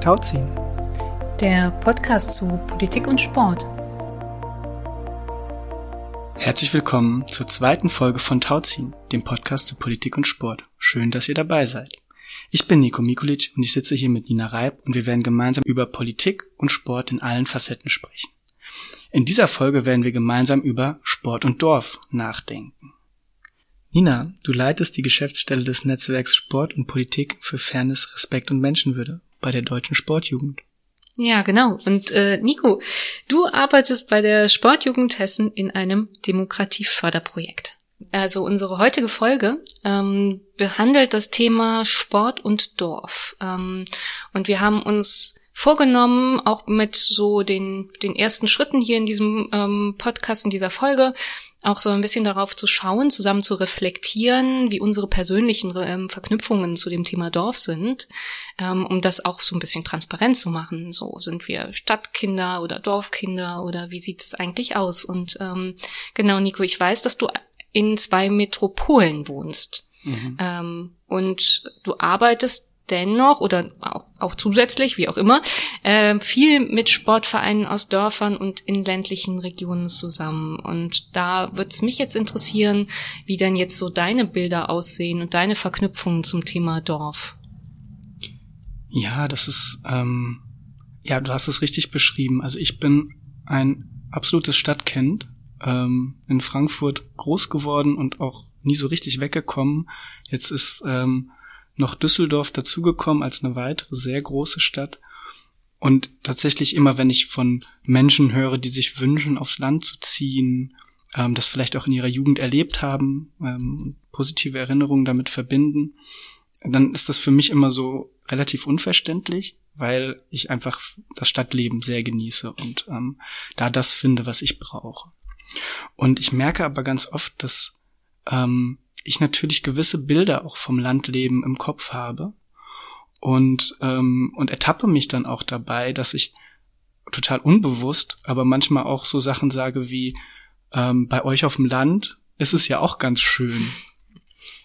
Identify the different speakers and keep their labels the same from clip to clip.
Speaker 1: Tauziehen.
Speaker 2: Der Podcast zu Politik und Sport.
Speaker 1: Herzlich willkommen zur zweiten Folge von Tauziehen, dem Podcast zu Politik und Sport. Schön, dass ihr dabei seid. Ich bin Nico Mikulic und ich sitze hier mit Nina Reib und wir werden gemeinsam über Politik und Sport in allen Facetten sprechen. In dieser Folge werden wir gemeinsam über Sport und Dorf nachdenken. Nina, du leitest die Geschäftsstelle des Netzwerks Sport und Politik für Fairness, Respekt und Menschenwürde bei der Deutschen Sportjugend.
Speaker 2: Ja, genau. Und äh, Nico, du arbeitest bei der Sportjugend Hessen in einem Demokratieförderprojekt. Also unsere heutige Folge ähm, behandelt das Thema Sport und Dorf. Ähm, und wir haben uns vorgenommen, auch mit so den, den ersten Schritten hier in diesem ähm, Podcast, in dieser Folge, auch so ein bisschen darauf zu schauen, zusammen zu reflektieren, wie unsere persönlichen ähm, Verknüpfungen zu dem Thema Dorf sind, ähm, um das auch so ein bisschen transparent zu machen. So sind wir Stadtkinder oder Dorfkinder oder wie sieht es eigentlich aus? Und ähm, genau, Nico, ich weiß, dass du in zwei Metropolen wohnst. Mhm. Ähm, und du arbeitest dennoch oder auch, auch zusätzlich, wie auch immer, äh, viel mit Sportvereinen aus Dörfern und in ländlichen Regionen zusammen. Und da würde es mich jetzt interessieren, wie denn jetzt so deine Bilder aussehen und deine Verknüpfungen zum Thema Dorf.
Speaker 1: Ja, das ist, ähm, ja, du hast es richtig beschrieben. Also ich bin ein absolutes Stadtkind, ähm, in Frankfurt groß geworden und auch nie so richtig weggekommen. Jetzt ist ähm, noch Düsseldorf dazugekommen als eine weitere sehr große Stadt. Und tatsächlich immer, wenn ich von Menschen höre, die sich wünschen, aufs Land zu ziehen, ähm, das vielleicht auch in ihrer Jugend erlebt haben, ähm, positive Erinnerungen damit verbinden, dann ist das für mich immer so relativ unverständlich, weil ich einfach das Stadtleben sehr genieße und ähm, da das finde, was ich brauche. Und ich merke aber ganz oft, dass ähm, ich natürlich gewisse Bilder auch vom Landleben im Kopf habe und ähm, und ertappe mich dann auch dabei, dass ich total unbewusst, aber manchmal auch so Sachen sage wie ähm, bei euch auf dem Land ist es ja auch ganz schön.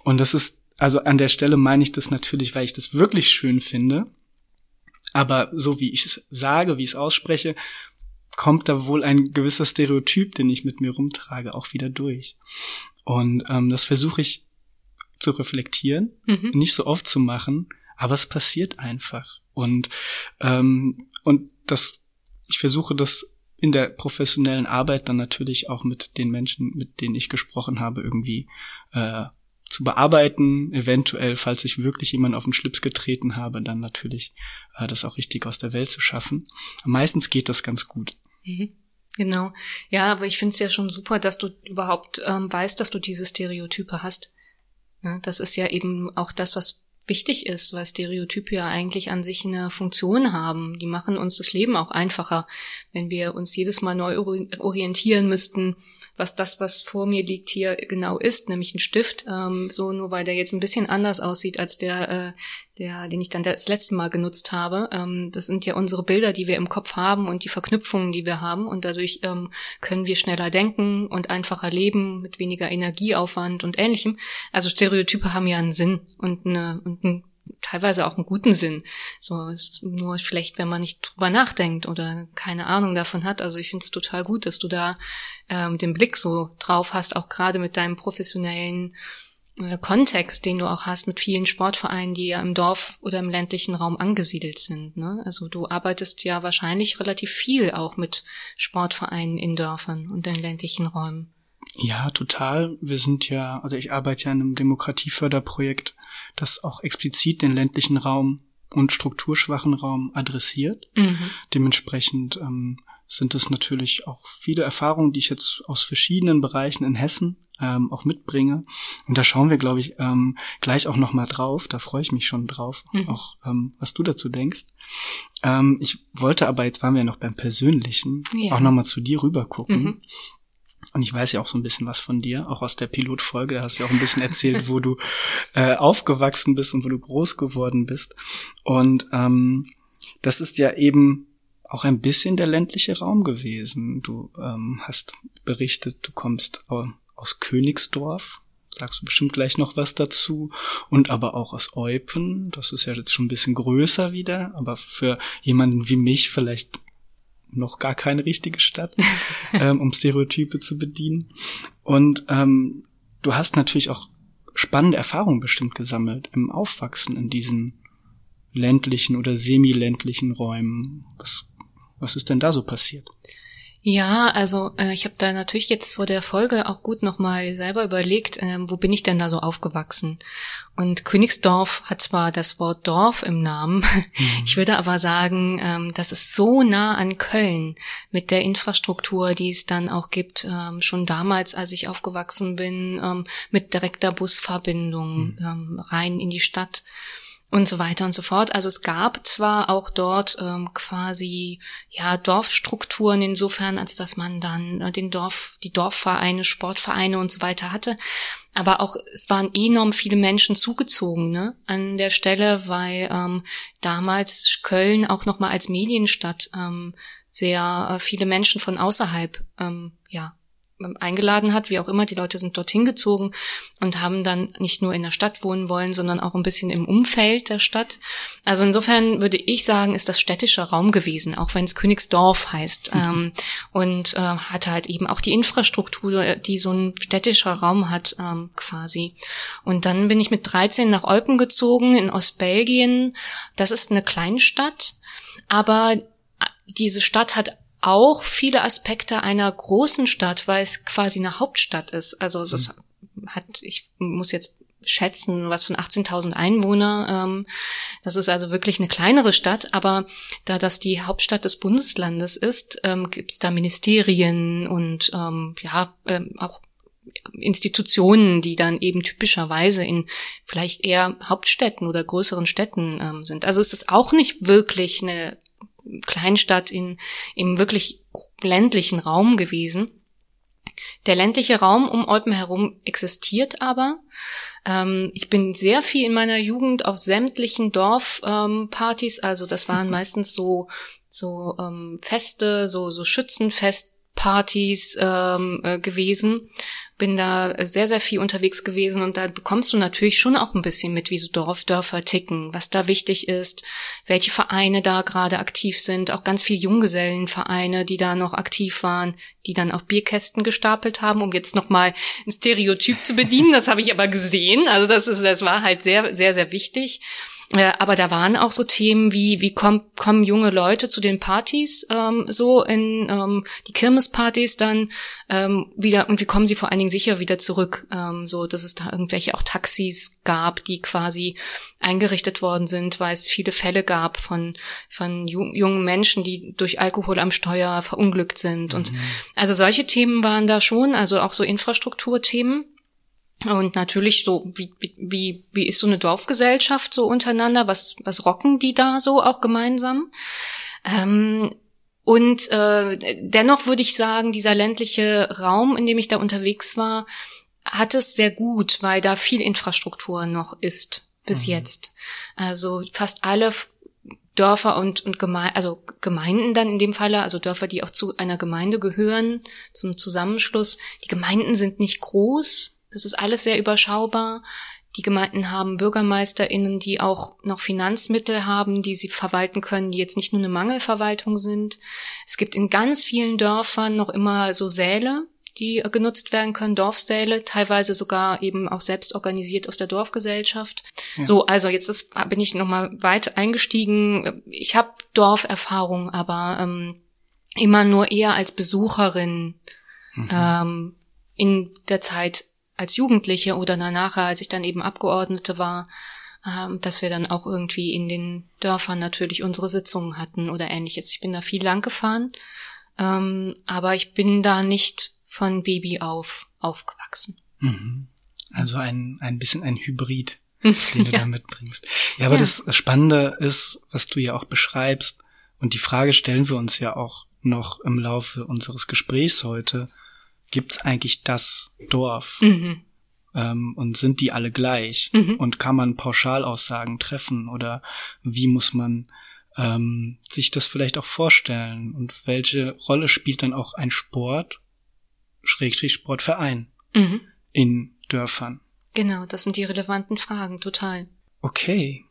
Speaker 1: Und das ist also an der Stelle meine ich das natürlich, weil ich das wirklich schön finde. Aber so wie ich es sage, wie ich es ausspreche, kommt da wohl ein gewisser Stereotyp, den ich mit mir rumtrage, auch wieder durch. Und ähm, das versuche ich zu reflektieren, mhm. nicht so oft zu machen, aber es passiert einfach. Und ähm, und das, ich versuche das in der professionellen Arbeit dann natürlich auch mit den Menschen, mit denen ich gesprochen habe, irgendwie äh, zu bearbeiten, eventuell, falls ich wirklich jemand auf den Schlips getreten habe, dann natürlich äh, das auch richtig aus der Welt zu schaffen. Meistens geht das ganz gut.
Speaker 2: Mhm. Genau. Ja, aber ich finde es ja schon super, dass du überhaupt ähm, weißt, dass du diese Stereotype hast. Ja, das ist ja eben auch das, was wichtig ist, weil Stereotype ja eigentlich an sich eine Funktion haben. Die machen uns das Leben auch einfacher, wenn wir uns jedes Mal neu orientieren müssten, was das, was vor mir liegt, hier genau ist, nämlich ein Stift. Ähm, so nur weil der jetzt ein bisschen anders aussieht als der, äh, der, den ich dann das letzte Mal genutzt habe. Ähm, das sind ja unsere Bilder, die wir im Kopf haben und die Verknüpfungen, die wir haben. Und dadurch ähm, können wir schneller denken und einfacher leben mit weniger Energieaufwand und ähnlichem. Also Stereotype haben ja einen Sinn und, eine, und einen teilweise auch einen guten Sinn. So ist nur schlecht, wenn man nicht drüber nachdenkt oder keine Ahnung davon hat. Also ich finde es total gut, dass du da ähm, den Blick so drauf hast, auch gerade mit deinem professionellen Kontext, den du auch hast mit vielen Sportvereinen, die ja im Dorf oder im ländlichen Raum angesiedelt sind. Ne? Also du arbeitest ja wahrscheinlich relativ viel auch mit Sportvereinen in Dörfern und in ländlichen Räumen.
Speaker 1: Ja, total. Wir sind ja, also ich arbeite ja in einem Demokratieförderprojekt, das auch explizit den ländlichen Raum und strukturschwachen Raum adressiert. Mhm. Dementsprechend ähm, sind es natürlich auch viele Erfahrungen, die ich jetzt aus verschiedenen Bereichen in Hessen ähm, auch mitbringe. Und da schauen wir, glaube ich, ähm, gleich auch nochmal drauf. Da freue ich mich schon drauf, mhm. auch ähm, was du dazu denkst. Ähm, ich wollte aber, jetzt waren wir ja noch beim Persönlichen, ja. auch nochmal zu dir rüber gucken. Mhm. Und ich weiß ja auch so ein bisschen was von dir, auch aus der Pilotfolge. Da hast du ja auch ein bisschen erzählt, wo du äh, aufgewachsen bist und wo du groß geworden bist. Und ähm, das ist ja eben auch ein bisschen der ländliche Raum gewesen. Du ähm, hast berichtet, du kommst aus Königsdorf, sagst du bestimmt gleich noch was dazu. Und aber auch aus Eupen, das ist ja jetzt schon ein bisschen größer wieder, aber für jemanden wie mich vielleicht noch gar keine richtige Stadt, ähm, um Stereotype zu bedienen. Und ähm, du hast natürlich auch spannende Erfahrungen bestimmt gesammelt im Aufwachsen in diesen ländlichen oder semi-ländlichen Räumen. Was, was ist denn da so passiert?
Speaker 2: Ja, also äh, ich habe da natürlich jetzt vor der Folge auch gut nochmal selber überlegt, äh, wo bin ich denn da so aufgewachsen? Und Königsdorf hat zwar das Wort Dorf im Namen, mhm. ich würde aber sagen, ähm, das ist so nah an Köln mit der Infrastruktur, die es dann auch gibt, ähm, schon damals, als ich aufgewachsen bin, ähm, mit direkter Busverbindung mhm. ähm, rein in die Stadt und so weiter und so fort. Also es gab zwar auch dort ähm, quasi ja Dorfstrukturen insofern, als dass man dann äh, den Dorf, die Dorfvereine, Sportvereine und so weiter hatte, aber auch es waren enorm viele Menschen zugezogen ne, an der Stelle, weil ähm, damals Köln auch noch mal als Medienstadt ähm, sehr äh, viele Menschen von außerhalb ähm, ja eingeladen hat, wie auch immer. Die Leute sind dorthin gezogen und haben dann nicht nur in der Stadt wohnen wollen, sondern auch ein bisschen im Umfeld der Stadt. Also insofern würde ich sagen, ist das städtischer Raum gewesen, auch wenn es Königsdorf heißt. Mhm. Ähm, und äh, hatte halt eben auch die Infrastruktur, die so ein städtischer Raum hat, ähm, quasi. Und dann bin ich mit 13 nach Eupen gezogen in Ostbelgien. Das ist eine Kleinstadt, aber diese Stadt hat auch viele Aspekte einer großen Stadt, weil es quasi eine Hauptstadt ist. Also mhm. hat, ich muss jetzt schätzen, was von 18.000 Einwohner. Ähm, das ist also wirklich eine kleinere Stadt, aber da das die Hauptstadt des Bundeslandes ist, ähm, gibt es da Ministerien und ähm, ja ähm, auch Institutionen, die dann eben typischerweise in vielleicht eher Hauptstädten oder größeren Städten ähm, sind. Also es ist auch nicht wirklich eine Kleinstadt in, im wirklich ländlichen Raum gewesen. Der ländliche Raum um Eupen herum existiert aber. Ähm, ich bin sehr viel in meiner Jugend auf sämtlichen Dorfpartys, ähm, also das waren meistens so so ähm, Feste, so so Schützenfestpartys ähm, äh, gewesen, bin da sehr, sehr viel unterwegs gewesen und da bekommst du natürlich schon auch ein bisschen mit, wie so Dorf, Dörfer ticken, was da wichtig ist, welche Vereine da gerade aktiv sind, auch ganz viel Junggesellenvereine, die da noch aktiv waren, die dann auch Bierkästen gestapelt haben, um jetzt nochmal ein Stereotyp zu bedienen. Das habe ich aber gesehen. Also das ist, das war halt sehr, sehr, sehr wichtig. Äh, aber da waren auch so Themen wie, wie komm, kommen junge Leute zu den Partys, ähm, so in ähm, die Kirmespartys dann ähm, wieder und wie kommen sie vor allen Dingen sicher wieder zurück, ähm, so dass es da irgendwelche auch Taxis gab, die quasi eingerichtet worden sind, weil es viele Fälle gab von von jungen Menschen, die durch Alkohol am Steuer verunglückt sind und mhm. also solche Themen waren da schon, also auch so Infrastrukturthemen. Und natürlich so, wie, wie, wie ist so eine Dorfgesellschaft so untereinander? Was, was rocken die da so auch gemeinsam? Ähm, und äh, dennoch würde ich sagen, dieser ländliche Raum, in dem ich da unterwegs war, hat es sehr gut, weil da viel Infrastruktur noch ist bis mhm. jetzt. Also fast alle Dörfer und, und Geme also Gemeinden dann in dem Falle, also Dörfer, die auch zu einer Gemeinde gehören, zum Zusammenschluss. Die Gemeinden sind nicht groß, das ist alles sehr überschaubar. Die Gemeinden haben BürgermeisterInnen, die auch noch Finanzmittel haben, die sie verwalten können, die jetzt nicht nur eine Mangelverwaltung sind. Es gibt in ganz vielen Dörfern noch immer so Säle, die genutzt werden können, Dorfsäle, teilweise sogar eben auch selbst organisiert aus der Dorfgesellschaft. Ja. So, also jetzt ist, bin ich nochmal weit eingestiegen. Ich habe Dorferfahrung, aber ähm, immer nur eher als Besucherin mhm. ähm, in der Zeit als Jugendliche oder danach, als ich dann eben Abgeordnete war, ähm, dass wir dann auch irgendwie in den Dörfern natürlich unsere Sitzungen hatten oder ähnliches. Ich bin da viel lang gefahren, ähm, aber ich bin da nicht von Baby auf aufgewachsen.
Speaker 1: Mhm. Also ein, ein bisschen ein Hybrid, den du ja. da mitbringst. Ja, aber ja. das Spannende ist, was du ja auch beschreibst, und die Frage stellen wir uns ja auch noch im Laufe unseres Gesprächs heute, gibt's eigentlich das Dorf? Mhm. Ähm, und sind die alle gleich? Mhm. Und kann man Pauschalaussagen treffen? Oder wie muss man ähm, sich das vielleicht auch vorstellen? Und welche Rolle spielt dann auch ein Sport, Schrägstrich Sportverein mhm. in Dörfern?
Speaker 2: Genau, das sind die relevanten Fragen, total.
Speaker 1: Okay.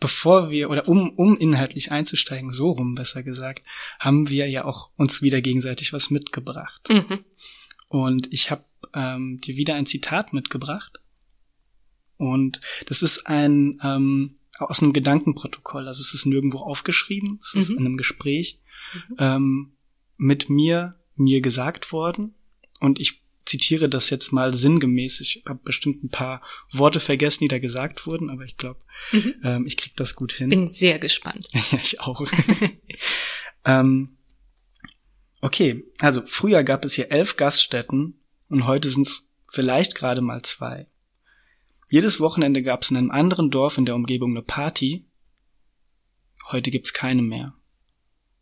Speaker 1: Bevor wir, oder um, um inhaltlich einzusteigen, so rum besser gesagt, haben wir ja auch uns wieder gegenseitig was mitgebracht. Mhm. Und ich habe ähm, dir wieder ein Zitat mitgebracht. Und das ist ein ähm, aus einem Gedankenprotokoll. Also es ist nirgendwo aufgeschrieben, es ist mhm. in einem Gespräch mhm. ähm, mit mir, mir gesagt worden. Und ich zitiere das jetzt mal sinngemäß. Ich habe bestimmt ein paar Worte vergessen, die da gesagt wurden, aber ich glaube, mhm. ähm, ich krieg das gut hin.
Speaker 2: Bin sehr gespannt.
Speaker 1: ja, ich auch. ähm, okay, also früher gab es hier elf Gaststätten und heute sind es vielleicht gerade mal zwei. Jedes Wochenende gab es in einem anderen Dorf in der Umgebung eine Party. Heute gibt's keine mehr.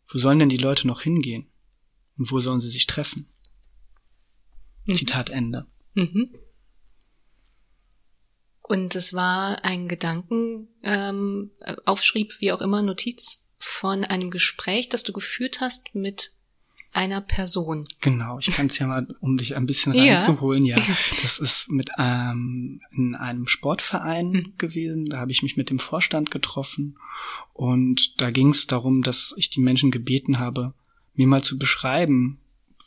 Speaker 1: Wo sollen denn die Leute noch hingehen? Und wo sollen sie sich treffen? Mhm. Zitat Ende. Mhm.
Speaker 2: Und es war ein Gedanken, ähm, Aufschrieb, wie auch immer, Notiz von einem Gespräch, das du geführt hast mit einer Person.
Speaker 1: Genau, ich kann es ja mal, um dich ein bisschen reinzuholen, ja. ja. Das ist mit ähm, in einem Sportverein mhm. gewesen. Da habe ich mich mit dem Vorstand getroffen und da ging es darum, dass ich die Menschen gebeten habe, mir mal zu beschreiben,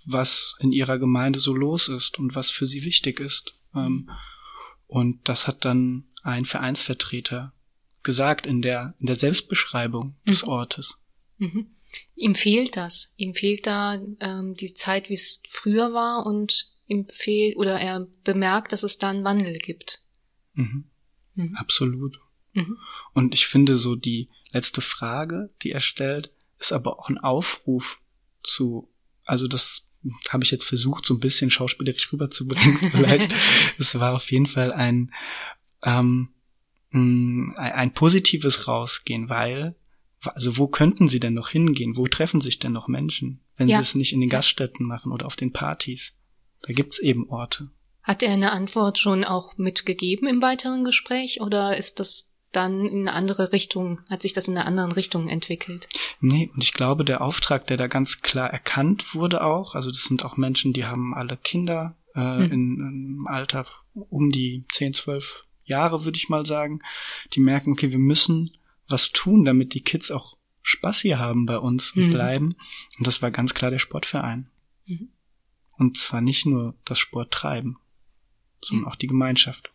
Speaker 1: was in ihrer Gemeinde so los ist und was für sie wichtig ist. Ähm, und das hat dann ein Vereinsvertreter gesagt in der, in der Selbstbeschreibung des mhm. Ortes.
Speaker 2: Mhm. Ihm fehlt das. Ihm fehlt da ähm, die Zeit, wie es früher war und ihm fehlt oder er bemerkt, dass es da einen Wandel gibt.
Speaker 1: Mhm. Mhm. Absolut. Mhm. Und ich finde so die letzte Frage, die er stellt, ist aber auch ein Aufruf zu, also das habe ich jetzt versucht, so ein bisschen schauspielerisch rüberzubringen, vielleicht. Es war auf jeden Fall ein, ähm, ein, ein positives Rausgehen, weil also wo könnten sie denn noch hingehen? Wo treffen sich denn noch Menschen, wenn ja. sie es nicht in den Gaststätten machen oder auf den Partys? Da gibt's eben Orte.
Speaker 2: Hat er eine Antwort schon auch mitgegeben im weiteren Gespräch oder ist das dann in eine andere Richtung, hat sich das in einer anderen Richtung entwickelt?
Speaker 1: Nee, und ich glaube, der Auftrag, der da ganz klar erkannt wurde auch, also das sind auch Menschen, die haben alle Kinder äh, hm. in, im Alter um die 10, 12 Jahre, würde ich mal sagen, die merken, okay, wir müssen was tun, damit die Kids auch Spaß hier haben bei uns und mhm. bleiben. Und das war ganz klar der Sportverein. Mhm. Und zwar nicht nur das Sporttreiben, sondern auch die Gemeinschaft.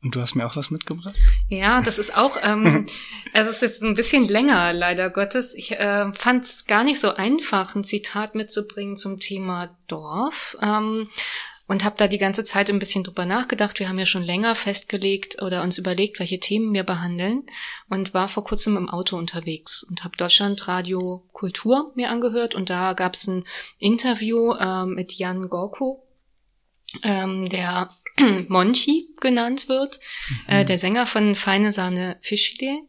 Speaker 1: Und du hast mir auch was mitgebracht?
Speaker 2: Ja, das ist auch, ähm, also es ist jetzt ein bisschen länger, leider Gottes. Ich äh, fand es gar nicht so einfach, ein Zitat mitzubringen zum Thema Dorf. Ähm, und habe da die ganze Zeit ein bisschen drüber nachgedacht. Wir haben ja schon länger festgelegt oder uns überlegt, welche Themen wir behandeln und war vor kurzem im Auto unterwegs und habe Deutschlandradio Kultur mir angehört und da gab es ein Interview äh, mit Jan Gorko, ähm, der Monchi genannt wird, mhm. äh, der Sänger von Feine Sahne Fischfilet.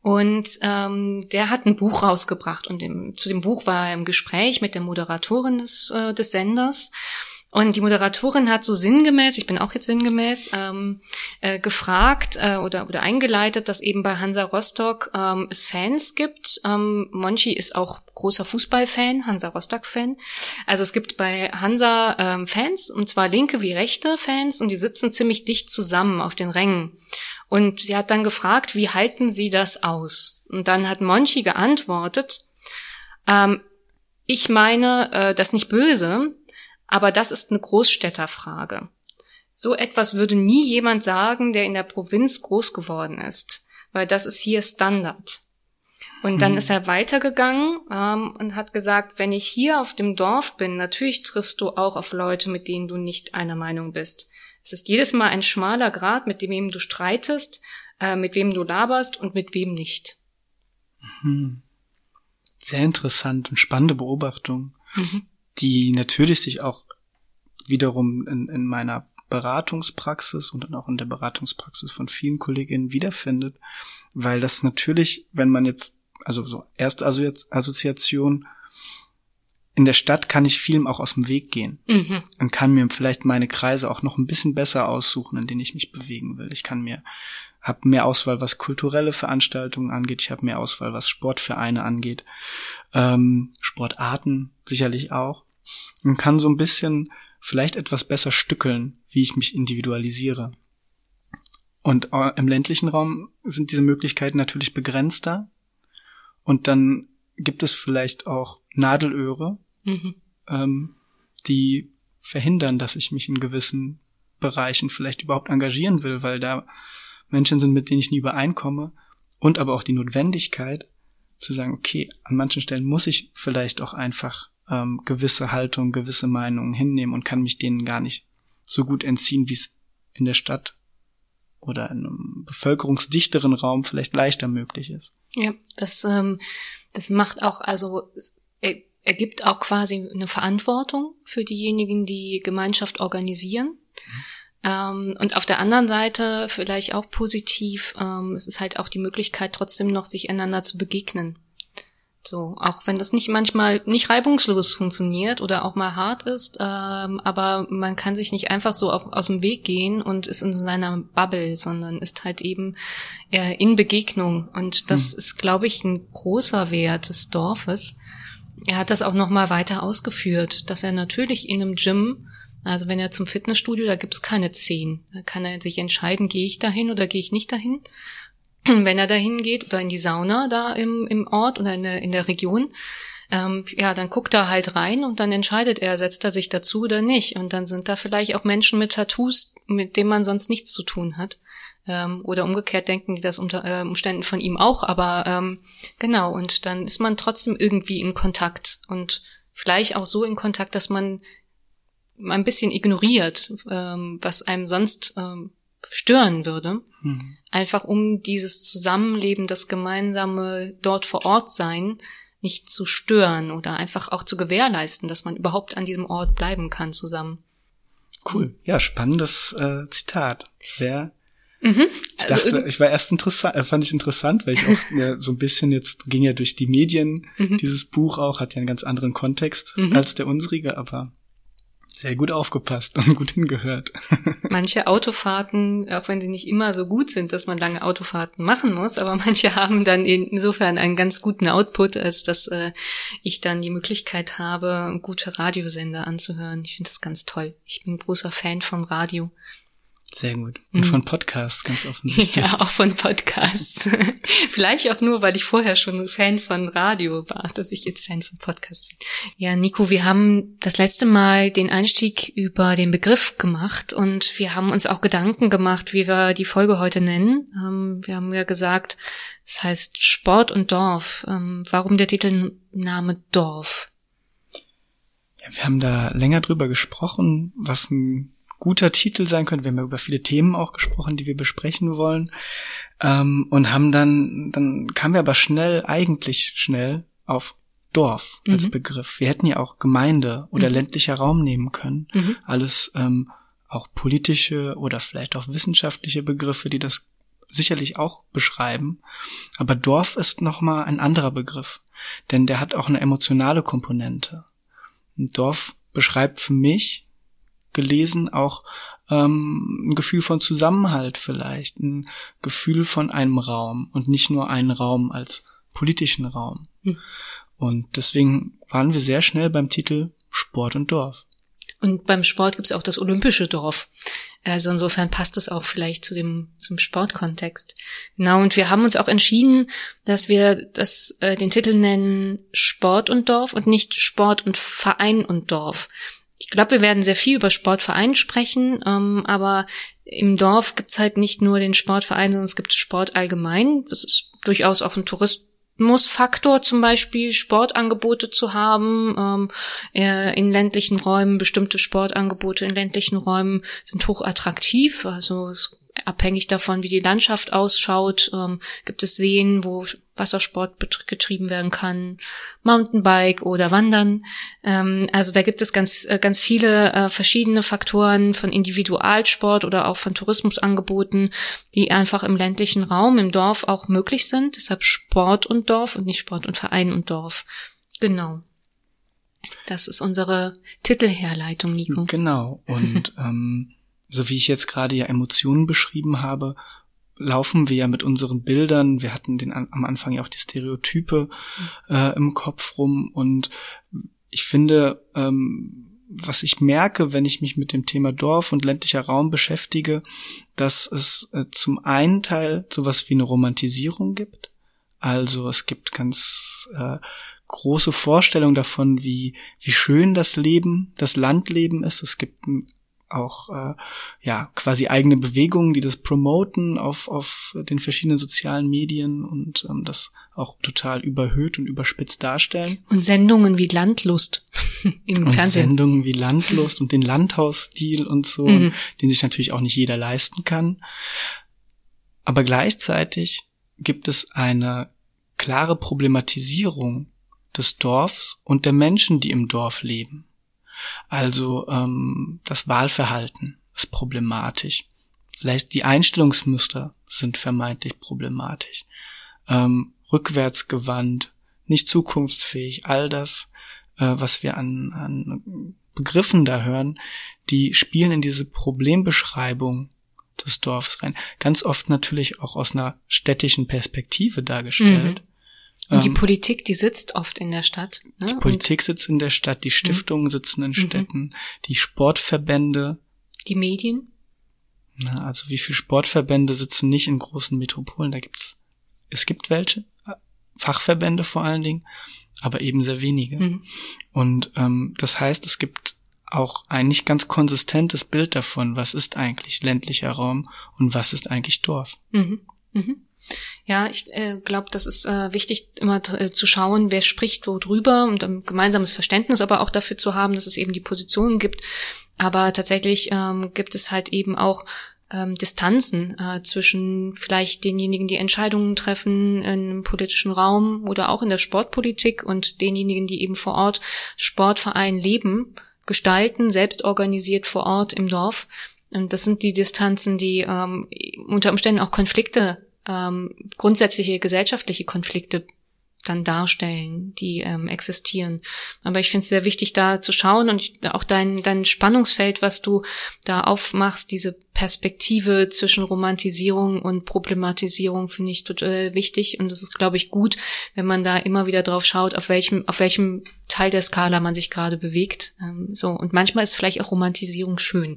Speaker 2: Und ähm, der hat ein Buch rausgebracht und im, zu dem Buch war er im Gespräch mit der Moderatorin des, äh, des Senders und die Moderatorin hat so sinngemäß, ich bin auch jetzt sinngemäß, ähm, äh, gefragt äh, oder, oder eingeleitet, dass eben bei Hansa Rostock ähm, es Fans gibt. Ähm, Monchi ist auch großer Fußballfan, Hansa Rostock-Fan. Also es gibt bei Hansa ähm, Fans, und zwar linke wie rechte Fans, und die sitzen ziemlich dicht zusammen auf den Rängen. Und sie hat dann gefragt, wie halten sie das aus? Und dann hat Monchi geantwortet, ähm, ich meine äh, das nicht böse, aber das ist eine Großstädterfrage. So etwas würde nie jemand sagen, der in der Provinz groß geworden ist, weil das ist hier Standard. Und dann hm. ist er weitergegangen ähm, und hat gesagt, wenn ich hier auf dem Dorf bin, natürlich triffst du auch auf Leute, mit denen du nicht einer Meinung bist. Es ist jedes Mal ein schmaler Grad, mit dem du streitest, äh, mit wem du laberst und mit wem nicht.
Speaker 1: Hm. Sehr interessant und spannende Beobachtung. Mhm die natürlich sich auch wiederum in, in meiner Beratungspraxis und dann auch in der Beratungspraxis von vielen Kolleginnen wiederfindet, weil das natürlich, wenn man jetzt, also so erste Assoziation, in der Stadt kann ich vielem auch aus dem Weg gehen mhm. und kann mir vielleicht meine Kreise auch noch ein bisschen besser aussuchen, in denen ich mich bewegen will. Ich kann mir habe mehr Auswahl, was kulturelle Veranstaltungen angeht. Ich habe mehr Auswahl, was Sportvereine angeht, ähm, Sportarten sicherlich auch und kann so ein bisschen vielleicht etwas besser stückeln, wie ich mich individualisiere. Und äh, im ländlichen Raum sind diese Möglichkeiten natürlich begrenzter. Und dann gibt es vielleicht auch Nadelöhre, mhm. ähm, die verhindern, dass ich mich in gewissen Bereichen vielleicht überhaupt engagieren will, weil da Menschen sind, mit denen ich nie übereinkomme. Und aber auch die Notwendigkeit zu sagen, okay, an manchen Stellen muss ich vielleicht auch einfach ähm, gewisse Haltung, gewisse Meinungen hinnehmen und kann mich denen gar nicht so gut entziehen, wie es in der Stadt oder in einem bevölkerungsdichteren Raum vielleicht leichter möglich ist.
Speaker 2: Ja, das, ähm, das macht auch, also er, ergibt auch quasi eine Verantwortung für diejenigen, die Gemeinschaft organisieren. Ähm, und auf der anderen Seite vielleicht auch positiv, ähm, es ist halt auch die Möglichkeit, trotzdem noch sich einander zu begegnen. So, auch wenn das nicht manchmal nicht reibungslos funktioniert oder auch mal hart ist, ähm, aber man kann sich nicht einfach so auf, aus dem Weg gehen und ist in seiner Bubble, sondern ist halt eben äh, in Begegnung. Und das hm. ist, glaube ich, ein großer Wert des Dorfes. Er hat das auch noch mal weiter ausgeführt, dass er natürlich in einem Gym also wenn er zum Fitnessstudio, da gibt's keine zehn. Da kann er sich entscheiden, gehe ich dahin oder gehe ich nicht dahin. wenn er dahin geht oder in die Sauna da im, im Ort oder in der, in der Region, ähm, ja, dann guckt er halt rein und dann entscheidet er, setzt er sich dazu oder nicht. Und dann sind da vielleicht auch Menschen mit Tattoos, mit denen man sonst nichts zu tun hat. Ähm, oder umgekehrt denken die das unter äh, Umständen von ihm auch, aber ähm, genau, und dann ist man trotzdem irgendwie in Kontakt und vielleicht auch so in Kontakt, dass man ein bisschen ignoriert, ähm, was einem sonst ähm, stören würde. Mhm. Einfach um dieses Zusammenleben, das gemeinsame dort vor Ort sein, nicht zu stören oder einfach auch zu gewährleisten, dass man überhaupt an diesem Ort bleiben kann zusammen.
Speaker 1: Cool. Ja, spannendes äh, Zitat. Sehr. Mhm. Ich also dachte, ich war erst interessant, äh, fand ich interessant, weil ich auch mir so ein bisschen jetzt ging ja durch die Medien mhm. dieses Buch auch, hat ja einen ganz anderen Kontext mhm. als der unsrige, aber sehr gut aufgepasst und gut hingehört.
Speaker 2: Manche Autofahrten, auch wenn sie nicht immer so gut sind, dass man lange Autofahrten machen muss, aber manche haben dann insofern einen ganz guten Output, als dass äh, ich dann die Möglichkeit habe, gute Radiosender anzuhören. Ich finde das ganz toll. Ich bin großer Fan vom Radio.
Speaker 1: Sehr gut. Und von Podcasts ganz offensichtlich.
Speaker 2: Ja, auch von Podcasts. Vielleicht auch nur, weil ich vorher schon Fan von Radio war, dass ich jetzt Fan von Podcasts bin. Ja, Nico, wir haben das letzte Mal den Einstieg über den Begriff gemacht und wir haben uns auch Gedanken gemacht, wie wir die Folge heute nennen. Ähm, wir haben ja gesagt, es das heißt Sport und Dorf. Ähm, warum der Titelname Dorf?
Speaker 1: Ja, wir haben da länger drüber gesprochen, was ein guter Titel sein könnte. Wir haben ja über viele Themen auch gesprochen, die wir besprechen wollen. Ähm, und haben dann, dann kamen wir aber schnell, eigentlich schnell auf Dorf als mhm. Begriff. Wir hätten ja auch Gemeinde oder mhm. ländlicher Raum nehmen können. Mhm. Alles ähm, auch politische oder vielleicht auch wissenschaftliche Begriffe, die das sicherlich auch beschreiben. Aber Dorf ist nochmal ein anderer Begriff, denn der hat auch eine emotionale Komponente. Ein Dorf beschreibt für mich gelesen, auch ähm, ein Gefühl von Zusammenhalt vielleicht, ein Gefühl von einem Raum und nicht nur einen Raum als politischen Raum. Hm. Und deswegen waren wir sehr schnell beim Titel Sport und Dorf.
Speaker 2: Und beim Sport gibt es auch das olympische Dorf. Also insofern passt es auch vielleicht zu dem zum Sportkontext. Genau. Und wir haben uns auch entschieden, dass wir das äh, den Titel nennen Sport und Dorf und nicht Sport und Verein und Dorf. Ich glaube, wir werden sehr viel über Sportverein sprechen, ähm, aber im Dorf gibt's halt nicht nur den Sportverein, sondern es gibt Sport allgemein. Das ist durchaus auch ein Tourismusfaktor, zum Beispiel Sportangebote zu haben. Ähm, in ländlichen Räumen, bestimmte Sportangebote in ländlichen Räumen sind hoch attraktiv. Also es abhängig davon, wie die Landschaft ausschaut, ähm, gibt es Seen, wo Wassersport getrieben werden kann, Mountainbike oder Wandern. Ähm, also da gibt es ganz, äh, ganz viele äh, verschiedene Faktoren von Individualsport oder auch von Tourismusangeboten, die einfach im ländlichen Raum, im Dorf auch möglich sind. Deshalb Sport und Dorf und nicht Sport und Verein und Dorf. Genau. Das ist unsere Titelherleitung, Nico.
Speaker 1: Genau. Und ähm, so wie ich jetzt gerade ja Emotionen beschrieben habe, laufen wir ja mit unseren Bildern, wir hatten den am Anfang ja auch die Stereotype äh, im Kopf rum und ich finde, ähm, was ich merke, wenn ich mich mit dem Thema Dorf und ländlicher Raum beschäftige, dass es äh, zum einen Teil sowas wie eine Romantisierung gibt. Also es gibt ganz äh, große Vorstellungen davon, wie, wie schön das Leben, das Landleben ist. Es gibt auch äh, ja quasi eigene Bewegungen, die das promoten auf auf den verschiedenen sozialen Medien und ähm, das auch total überhöht und überspitzt darstellen.
Speaker 2: Und Sendungen wie Landlust
Speaker 1: im und Fernsehen. Sendungen wie Landlust und den Landhausstil und so, mhm. den sich natürlich auch nicht jeder leisten kann. Aber gleichzeitig gibt es eine klare Problematisierung des Dorfs und der Menschen, die im Dorf leben. Also ähm, das Wahlverhalten ist problematisch. Vielleicht die Einstellungsmuster sind vermeintlich problematisch. Ähm, rückwärtsgewandt, nicht zukunftsfähig, all das, äh, was wir an, an Begriffen da hören, die spielen in diese Problembeschreibung des Dorfs rein. Ganz oft natürlich auch aus einer städtischen Perspektive dargestellt. Mhm.
Speaker 2: Und die ähm, Politik, die sitzt oft in der Stadt.
Speaker 1: Ne? Die Politik Und sitzt in der Stadt, die Stiftungen mhm. sitzen in Städten, mhm. die Sportverbände.
Speaker 2: Die Medien?
Speaker 1: Na, also wie viele Sportverbände sitzen nicht in großen Metropolen? Da gibt's, es gibt welche, Fachverbände vor allen Dingen, aber eben sehr wenige. Mhm. Und ähm, das heißt, es gibt auch ein nicht ganz konsistentes Bild davon, was ist eigentlich ländlicher Raum und was ist eigentlich Dorf. Mhm.
Speaker 2: Mhm. Ja, ich äh, glaube, das ist äh, wichtig, immer äh, zu schauen, wer spricht wo drüber und ein gemeinsames Verständnis aber auch dafür zu haben, dass es eben die Positionen gibt. Aber tatsächlich ähm, gibt es halt eben auch ähm, Distanzen äh, zwischen vielleicht denjenigen, die Entscheidungen treffen im politischen Raum oder auch in der Sportpolitik und denjenigen, die eben vor Ort Sportverein leben, gestalten, selbst organisiert vor Ort im Dorf. Und das sind die Distanzen, die ähm, unter Umständen auch Konflikte ähm, grundsätzliche gesellschaftliche Konflikte dann darstellen, die ähm, existieren. Aber ich finde es sehr wichtig, da zu schauen und auch dein, dein Spannungsfeld, was du da aufmachst, diese Perspektive zwischen Romantisierung und Problematisierung, finde ich total wichtig. Und es ist, glaube ich, gut, wenn man da immer wieder drauf schaut, auf welchem, auf welchem Teil der Skala man sich gerade bewegt. Ähm, so. Und manchmal ist vielleicht auch Romantisierung schön.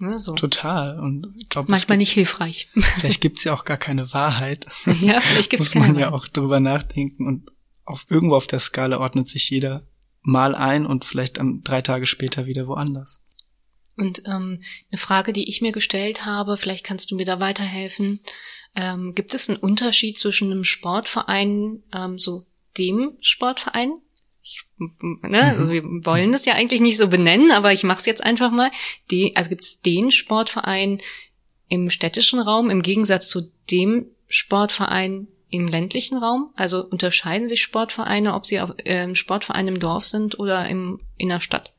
Speaker 1: Ne, so. Total. Und
Speaker 2: ich glaube, manchmal gibt, nicht hilfreich.
Speaker 1: Vielleicht gibt's ja auch gar keine Wahrheit.
Speaker 2: Ja, vielleicht gibt's
Speaker 1: Muss man keine ja auch drüber nachdenken und auf irgendwo auf der Skala ordnet sich jeder mal ein und vielleicht dann drei Tage später wieder woanders.
Speaker 2: Und ähm, eine Frage, die ich mir gestellt habe, vielleicht kannst du mir da weiterhelfen. Ähm, gibt es einen Unterschied zwischen einem Sportverein, ähm, so dem Sportverein, ich, ne, also wir wollen das ja eigentlich nicht so benennen, aber ich mache es jetzt einfach mal. Die, also gibt es den Sportverein im städtischen Raum im Gegensatz zu dem Sportverein im ländlichen Raum? Also unterscheiden sich Sportvereine, ob sie auf, äh, Sportverein im Dorf sind oder im, in der Stadt?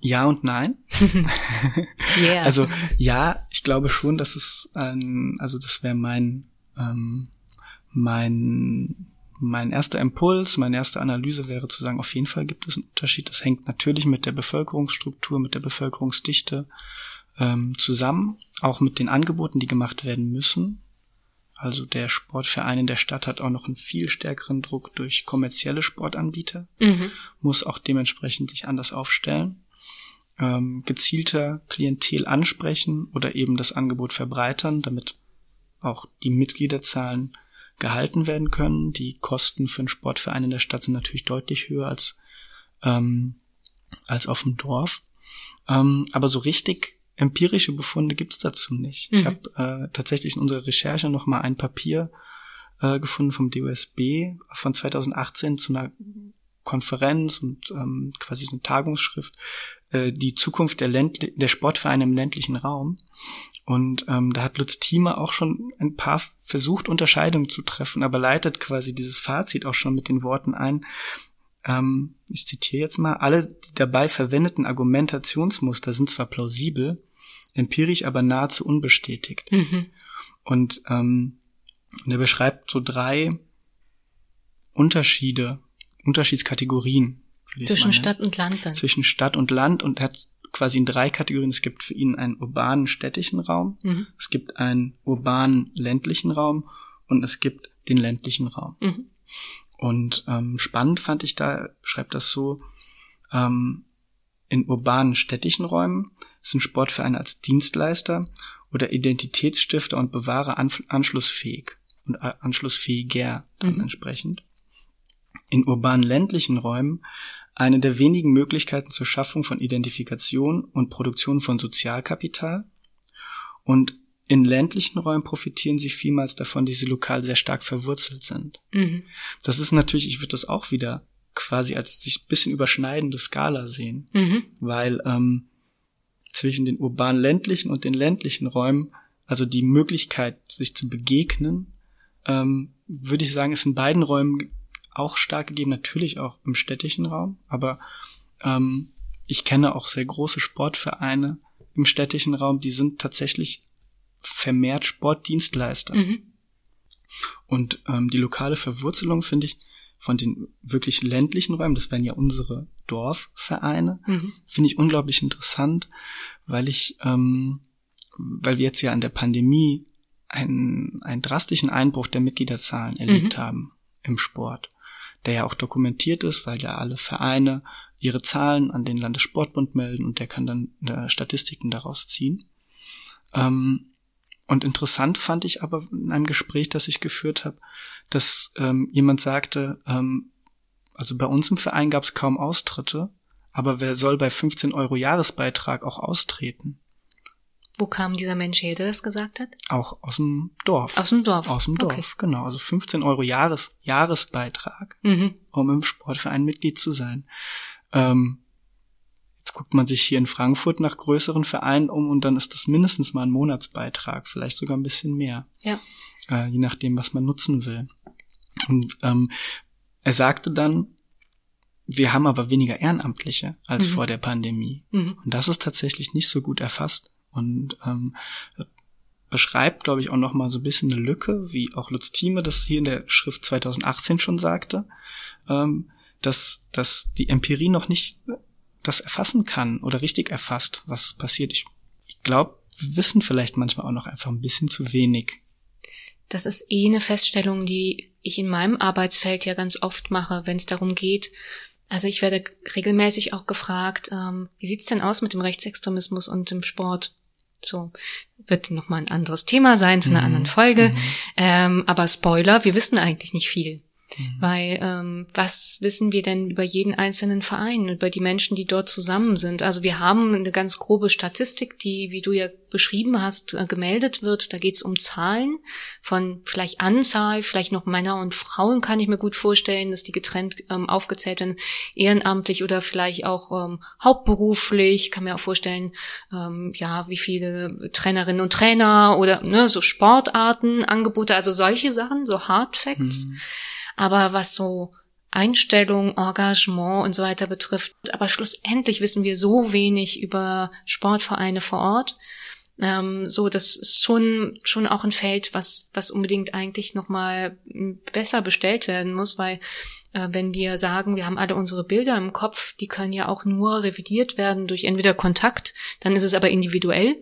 Speaker 1: Ja und nein. yeah. Also ja, ich glaube schon, dass es ein, also das wäre mein ähm, mein mein erster Impuls, meine erste Analyse wäre zu sagen, auf jeden Fall gibt es einen Unterschied. Das hängt natürlich mit der Bevölkerungsstruktur, mit der Bevölkerungsdichte ähm, zusammen, auch mit den Angeboten, die gemacht werden müssen. Also der Sportverein in der Stadt hat auch noch einen viel stärkeren Druck durch kommerzielle Sportanbieter, mhm. muss auch dementsprechend sich anders aufstellen, ähm, gezielter Klientel ansprechen oder eben das Angebot verbreitern, damit auch die Mitgliederzahlen gehalten werden können. Die Kosten für einen Sportverein in der Stadt sind natürlich deutlich höher als, ähm, als auf dem Dorf. Ähm, aber so richtig empirische Befunde gibt's dazu nicht. Mhm. Ich habe äh, tatsächlich in unserer Recherche noch mal ein Papier äh, gefunden vom DUSB von 2018 zu einer Konferenz und ähm, quasi eine Tagungsschrift, äh, die Zukunft der, Ländli der Sportvereine im ländlichen Raum. Und ähm, da hat Lutz Thieme auch schon ein paar versucht, Unterscheidungen zu treffen, aber leitet quasi dieses Fazit auch schon mit den Worten ein. Ähm, ich zitiere jetzt mal, alle die dabei verwendeten Argumentationsmuster sind zwar plausibel, empirisch aber nahezu unbestätigt. Mhm. Und ähm, er beschreibt so drei Unterschiede, Unterschiedskategorien.
Speaker 2: Zwischen Stadt und Land dann.
Speaker 1: Zwischen Stadt und Land und hat quasi in drei Kategorien. Es gibt für ihn einen urbanen städtischen Raum, mhm. es gibt einen urbanen ländlichen Raum und es gibt den ländlichen Raum. Mhm. Und ähm, spannend fand ich da, schreibt das so, Ähm, in urbanen städtischen Räumen sind Sportvereine als Dienstleister oder Identitätsstifter und Bewahrer anschlussfähig und anschlussfähiger dann mhm. entsprechend. In urbanen ländlichen Räumen eine der wenigen Möglichkeiten zur Schaffung von Identifikation und Produktion von Sozialkapital. Und in ländlichen Räumen profitieren sie vielmals davon, dass sie lokal sehr stark verwurzelt sind. Mhm. Das ist natürlich, ich würde das auch wieder quasi als sich bisschen überschneidende Skala sehen, mhm. weil ähm, zwischen den urban ländlichen und den ländlichen Räumen, also die Möglichkeit, sich zu begegnen, ähm, würde ich sagen, ist in beiden Räumen auch stark gegeben, natürlich auch im städtischen Raum, aber ähm, ich kenne auch sehr große Sportvereine im städtischen Raum, die sind tatsächlich vermehrt Sportdienstleister. Mhm. Und ähm, die lokale Verwurzelung finde ich von den wirklich ländlichen Räumen, das wären ja unsere Dorfvereine, mhm. finde ich unglaublich interessant, weil ich, ähm, weil wir jetzt ja an der Pandemie einen, einen drastischen Einbruch der Mitgliederzahlen erlebt mhm. haben im Sport, der ja auch dokumentiert ist, weil ja alle Vereine ihre Zahlen an den Landessportbund melden und der kann dann äh, Statistiken daraus ziehen. Ähm, und interessant fand ich aber in einem Gespräch, das ich geführt habe, dass ähm, jemand sagte, ähm, also bei uns im Verein gab es kaum Austritte, aber wer soll bei 15 Euro Jahresbeitrag auch austreten?
Speaker 2: Wo kam dieser Mensch her, der das gesagt hat?
Speaker 1: Auch aus dem Dorf.
Speaker 2: Aus dem Dorf.
Speaker 1: Aus dem Dorf, okay. genau. Also 15 Euro Jahres, Jahresbeitrag, mhm. um im Sportverein Mitglied zu sein. Ähm, Jetzt guckt man sich hier in Frankfurt nach größeren Vereinen um und dann ist das mindestens mal ein Monatsbeitrag, vielleicht sogar ein bisschen mehr.
Speaker 2: Ja.
Speaker 1: Äh, je nachdem, was man nutzen will. Und ähm, er sagte dann, wir haben aber weniger Ehrenamtliche als mhm. vor der Pandemie. Mhm. Und das ist tatsächlich nicht so gut erfasst. Und ähm, beschreibt, glaube ich, auch noch mal so ein bisschen eine Lücke, wie auch Lutz Thieme das hier in der Schrift 2018 schon sagte, ähm, dass, dass die Empirie noch nicht das erfassen kann oder richtig erfasst, was passiert. Ich, ich glaube, wir wissen vielleicht manchmal auch noch einfach ein bisschen zu wenig.
Speaker 2: Das ist eh eine Feststellung, die ich in meinem Arbeitsfeld ja ganz oft mache, wenn es darum geht. Also ich werde regelmäßig auch gefragt, ähm, wie sieht's denn aus mit dem Rechtsextremismus und dem Sport? So wird noch mal ein anderes Thema sein zu einer mhm. anderen Folge. Mhm. Ähm, aber Spoiler, wir wissen eigentlich nicht viel. Mhm. Weil ähm, was wissen wir denn über jeden einzelnen Verein, über die Menschen, die dort zusammen sind? Also wir haben eine ganz grobe Statistik, die, wie du ja beschrieben hast, äh, gemeldet wird. Da geht es um Zahlen von vielleicht Anzahl, vielleicht noch Männer und Frauen kann ich mir gut vorstellen, dass die getrennt ähm, aufgezählt werden, ehrenamtlich oder vielleicht auch ähm, hauptberuflich. Kann mir auch vorstellen, ähm, ja, wie viele Trainerinnen und Trainer oder ne, so Sportarten, Angebote, also solche Sachen, so Hard Facts. Mhm. Aber was so Einstellung, Engagement und so weiter betrifft, aber schlussendlich wissen wir so wenig über Sportvereine vor Ort. Ähm, so, das ist schon schon auch ein Feld, was was unbedingt eigentlich noch mal besser bestellt werden muss, weil äh, wenn wir sagen, wir haben alle unsere Bilder im Kopf, die können ja auch nur revidiert werden durch entweder Kontakt, dann ist es aber individuell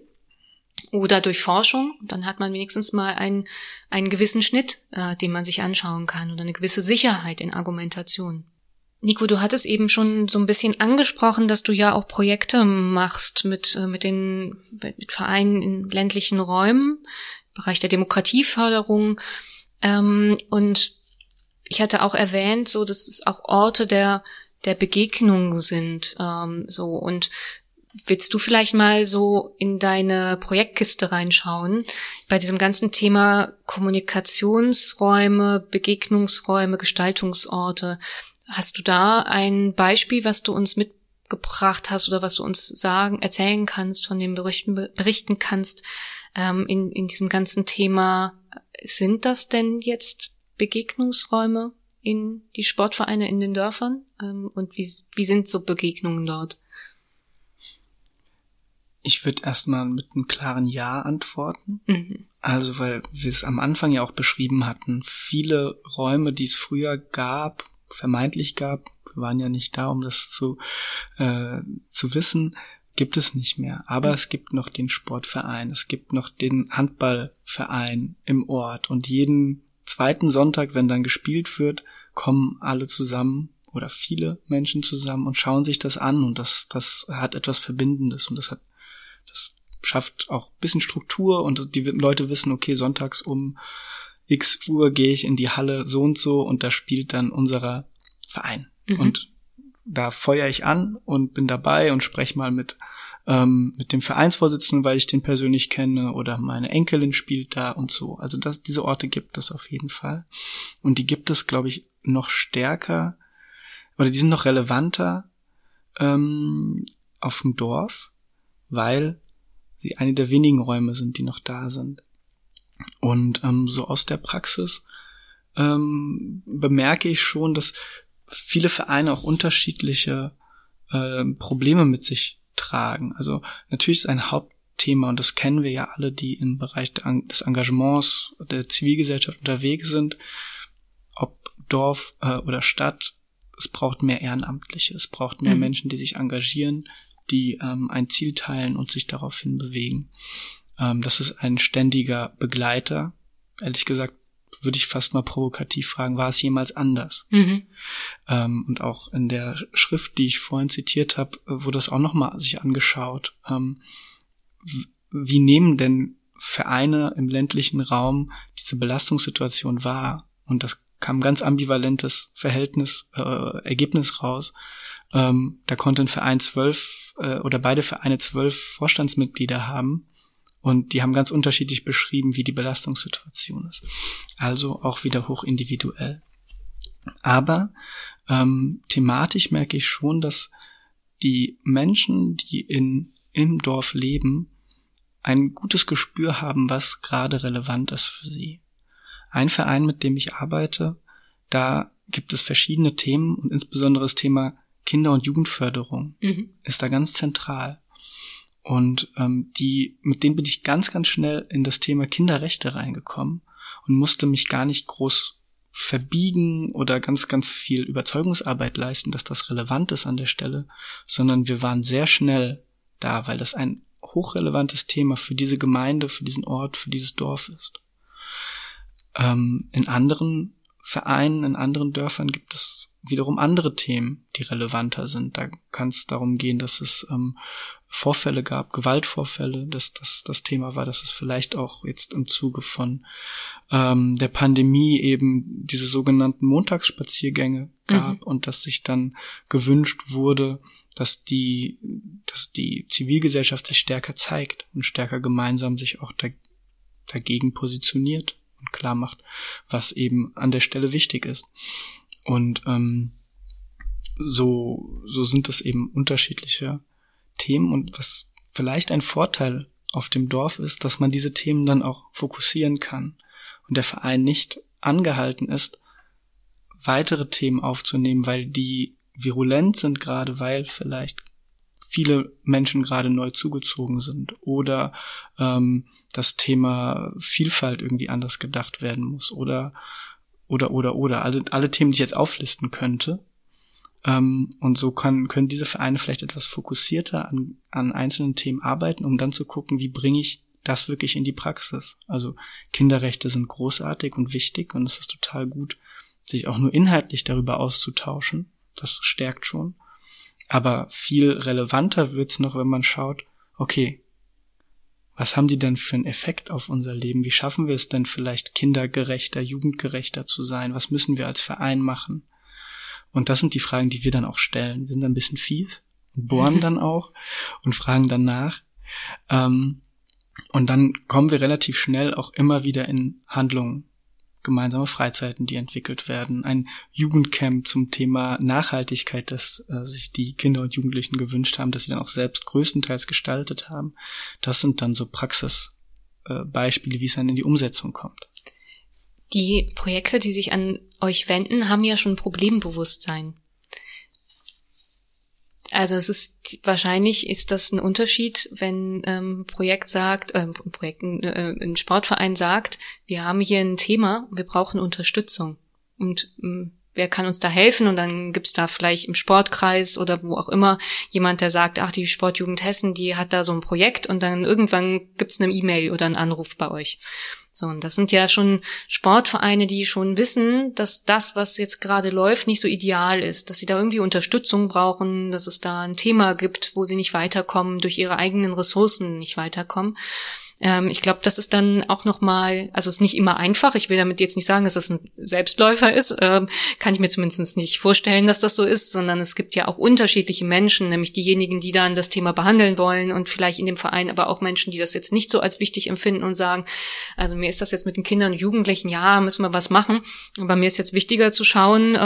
Speaker 2: oder durch Forschung. Dann hat man wenigstens mal einen, einen gewissen Schnitt, äh, den man sich anschauen kann oder eine gewisse Sicherheit in Argumentation. Nico, du hattest eben schon so ein bisschen angesprochen, dass du ja auch Projekte machst mit, äh, mit den mit Vereinen in ländlichen Räumen, im Bereich der Demokratieförderung. Ähm, und ich hatte auch erwähnt, so dass es auch Orte der der Begegnung sind, ähm, so und Willst du vielleicht mal so in deine Projektkiste reinschauen bei diesem ganzen Thema Kommunikationsräume, Begegnungsräume, Gestaltungsorte? Hast du da ein Beispiel, was du uns mitgebracht hast oder was du uns sagen, erzählen kannst, von dem berichten, berichten kannst ähm, in, in diesem ganzen Thema? Sind das denn jetzt Begegnungsräume in die Sportvereine in den Dörfern? Ähm, und wie, wie sind so Begegnungen dort?
Speaker 1: Ich würde erstmal mit einem klaren Ja antworten. Mhm. Also, weil wir es am Anfang ja auch beschrieben hatten, viele Räume, die es früher gab, vermeintlich gab, wir waren ja nicht da, um das zu, äh, zu wissen, gibt es nicht mehr. Aber mhm. es gibt noch den Sportverein, es gibt noch den Handballverein im Ort und jeden zweiten Sonntag, wenn dann gespielt wird, kommen alle zusammen oder viele Menschen zusammen und schauen sich das an und das, das hat etwas Verbindendes und das hat, schafft auch bisschen Struktur und die Leute wissen, okay, sonntags um x Uhr gehe ich in die Halle so und so und da spielt dann unserer Verein. Mhm. Und da feuer ich an und bin dabei und spreche mal mit ähm, mit dem Vereinsvorsitzenden, weil ich den persönlich kenne, oder meine Enkelin spielt da und so. Also das, diese Orte gibt es auf jeden Fall. Und die gibt es, glaube ich, noch stärker oder die sind noch relevanter ähm, auf dem Dorf, weil sie eine der wenigen Räume sind, die noch da sind. Und ähm, so aus der Praxis ähm, bemerke ich schon, dass viele Vereine auch unterschiedliche äh, Probleme mit sich tragen. Also natürlich ist ein Hauptthema, und das kennen wir ja alle, die im Bereich des Engagements der Zivilgesellschaft unterwegs sind, ob Dorf äh, oder Stadt, es braucht mehr Ehrenamtliche, es braucht mehr mhm. Menschen, die sich engagieren, die ähm, ein Ziel teilen und sich daraufhin bewegen. Ähm, das ist ein ständiger Begleiter. Ehrlich gesagt würde ich fast mal provokativ fragen, war es jemals anders? Mhm. Ähm, und auch in der Schrift, die ich vorhin zitiert habe, wurde das auch nochmal sich angeschaut. Ähm, wie nehmen denn Vereine im ländlichen Raum diese Belastungssituation wahr? Und das kam ganz ambivalentes Verhältnis, äh, Ergebnis raus. Ähm, da konnte ein Verein zwölf äh, oder beide Vereine zwölf Vorstandsmitglieder haben und die haben ganz unterschiedlich beschrieben, wie die Belastungssituation ist. Also auch wieder hoch individuell. Aber ähm, thematisch merke ich schon, dass die Menschen, die in, im Dorf leben, ein gutes Gespür haben, was gerade relevant ist für sie. Ein Verein, mit dem ich arbeite, da gibt es verschiedene Themen und insbesondere das Thema Kinder- und Jugendförderung mhm. ist da ganz zentral. Und ähm, die, mit denen bin ich ganz, ganz schnell in das Thema Kinderrechte reingekommen und musste mich gar nicht groß verbiegen oder ganz, ganz viel Überzeugungsarbeit leisten, dass das relevant ist an der Stelle, sondern wir waren sehr schnell da, weil das ein hochrelevantes Thema für diese Gemeinde, für diesen Ort, für dieses Dorf ist. Ähm, in anderen Vereinen, in anderen Dörfern gibt es wiederum andere Themen, die relevanter sind. Da kann es darum gehen, dass es ähm, Vorfälle gab, Gewaltvorfälle, dass das das Thema war, dass es vielleicht auch jetzt im Zuge von ähm, der Pandemie eben diese sogenannten Montagsspaziergänge gab mhm. und dass sich dann gewünscht wurde, dass die, dass die Zivilgesellschaft sich stärker zeigt und stärker gemeinsam sich auch da, dagegen positioniert und klar macht, was eben an der Stelle wichtig ist. Und ähm, so, so sind es eben unterschiedliche Themen. Und was vielleicht ein Vorteil auf dem Dorf ist, dass man diese Themen dann auch fokussieren kann und der Verein nicht angehalten ist, weitere Themen aufzunehmen, weil die virulent sind gerade, weil vielleicht viele Menschen gerade neu zugezogen sind oder ähm, das Thema Vielfalt irgendwie anders gedacht werden muss oder oder oder oder alle, alle Themen, die ich jetzt auflisten könnte. Ähm, und so kann, können diese Vereine vielleicht etwas fokussierter an, an einzelnen Themen arbeiten, um dann zu gucken, wie bringe ich das wirklich in die Praxis. Also Kinderrechte sind großartig und wichtig und es ist total gut, sich auch nur inhaltlich darüber auszutauschen. Das stärkt schon. Aber viel relevanter wird's noch, wenn man schaut, okay, was haben die denn für einen Effekt auf unser Leben? Wie schaffen wir es denn vielleicht kindergerechter, jugendgerechter zu sein? Was müssen wir als Verein machen? Und das sind die Fragen, die wir dann auch stellen. Wir sind dann ein bisschen fies und bohren dann auch und fragen dann nach. Ähm, und dann kommen wir relativ schnell auch immer wieder in Handlungen gemeinsame Freizeiten, die entwickelt werden, ein Jugendcamp zum Thema Nachhaltigkeit, das äh, sich die Kinder und Jugendlichen gewünscht haben, dass sie dann auch selbst größtenteils gestaltet haben. Das sind dann so Praxisbeispiele, äh, wie es dann in die Umsetzung kommt.
Speaker 2: Die Projekte, die sich an euch wenden, haben ja schon Problembewusstsein. Also es ist wahrscheinlich ist das ein Unterschied, wenn ähm, Projekt sagt, äh, Projekt, äh, ein Sportverein sagt, wir haben hier ein Thema, wir brauchen Unterstützung. Und ähm, wer kann uns da helfen? Und dann gibt's da vielleicht im Sportkreis oder wo auch immer jemand, der sagt, ach, die Sportjugend Hessen, die hat da so ein Projekt und dann irgendwann gibt's eine E-Mail oder einen Anruf bei euch. So, und das sind ja schon Sportvereine, die schon wissen, dass das, was jetzt gerade läuft, nicht so ideal ist, dass sie da irgendwie Unterstützung brauchen, dass es da ein Thema gibt, wo sie nicht weiterkommen, durch ihre eigenen Ressourcen nicht weiterkommen. Ähm, ich glaube, das ist dann auch nochmal, also es ist nicht immer einfach. Ich will damit jetzt nicht sagen, dass das ein Selbstläufer ist. Ähm, kann ich mir zumindest nicht vorstellen, dass das so ist, sondern es gibt ja auch unterschiedliche Menschen, nämlich diejenigen, die dann das Thema behandeln wollen und vielleicht in dem Verein aber auch Menschen, die das jetzt nicht so als wichtig empfinden und sagen, also mir ist das jetzt mit den Kindern und Jugendlichen, ja, müssen wir was machen. Aber mir ist jetzt wichtiger zu schauen, äh,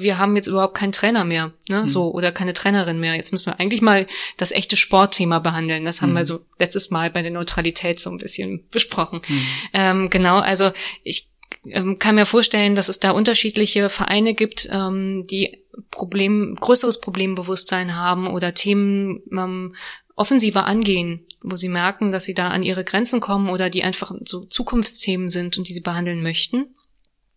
Speaker 2: wir haben jetzt überhaupt keinen Trainer mehr, ne, mhm. so, oder keine Trainerin mehr. Jetzt müssen wir eigentlich mal das echte Sportthema behandeln. Das haben mhm. wir so letztes Mal bei der Neutralität Realität so ein bisschen besprochen. Mhm. Ähm, genau, also ich ähm, kann mir vorstellen, dass es da unterschiedliche Vereine gibt, ähm, die Problem, größeres Problembewusstsein haben oder Themen ähm, offensiver angehen, wo sie merken, dass sie da an ihre Grenzen kommen oder die einfach so Zukunftsthemen sind und die sie behandeln möchten.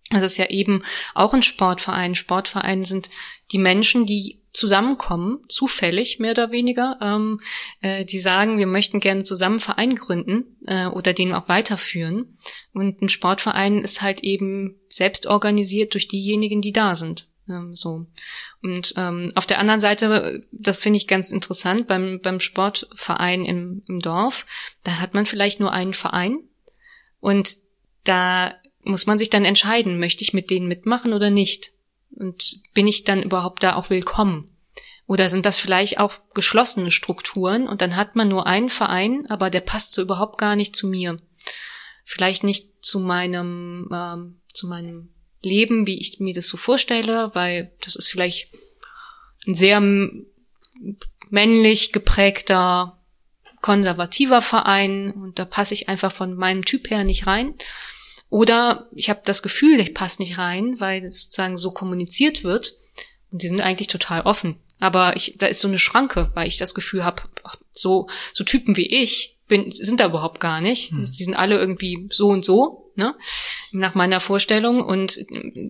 Speaker 2: Das ist ja eben auch ein Sportverein. Sportvereine sind die Menschen, die zusammenkommen, zufällig mehr oder weniger, ähm, äh, die sagen, wir möchten gerne zusammen Verein gründen äh, oder den auch weiterführen. Und ein Sportverein ist halt eben selbst organisiert durch diejenigen, die da sind. Ähm, so. Und ähm, auf der anderen Seite, das finde ich ganz interessant, beim, beim Sportverein im, im Dorf, da hat man vielleicht nur einen Verein und da muss man sich dann entscheiden, möchte ich mit denen mitmachen oder nicht. Und bin ich dann überhaupt da auch willkommen? Oder sind das vielleicht auch geschlossene Strukturen und dann hat man nur einen Verein, aber der passt so überhaupt gar nicht zu mir. Vielleicht nicht zu meinem, ähm, zu meinem Leben, wie ich mir das so vorstelle, weil das ist vielleicht ein sehr männlich geprägter, konservativer Verein und da passe ich einfach von meinem Typ her nicht rein. Oder ich habe das Gefühl, ich passe nicht rein, weil es sozusagen so kommuniziert wird. Und die sind eigentlich total offen. Aber ich, da ist so eine Schranke, weil ich das Gefühl habe, so, so Typen wie ich bin, sind da überhaupt gar nicht. Hm. Die sind alle irgendwie so und so ne? Nach meiner Vorstellung und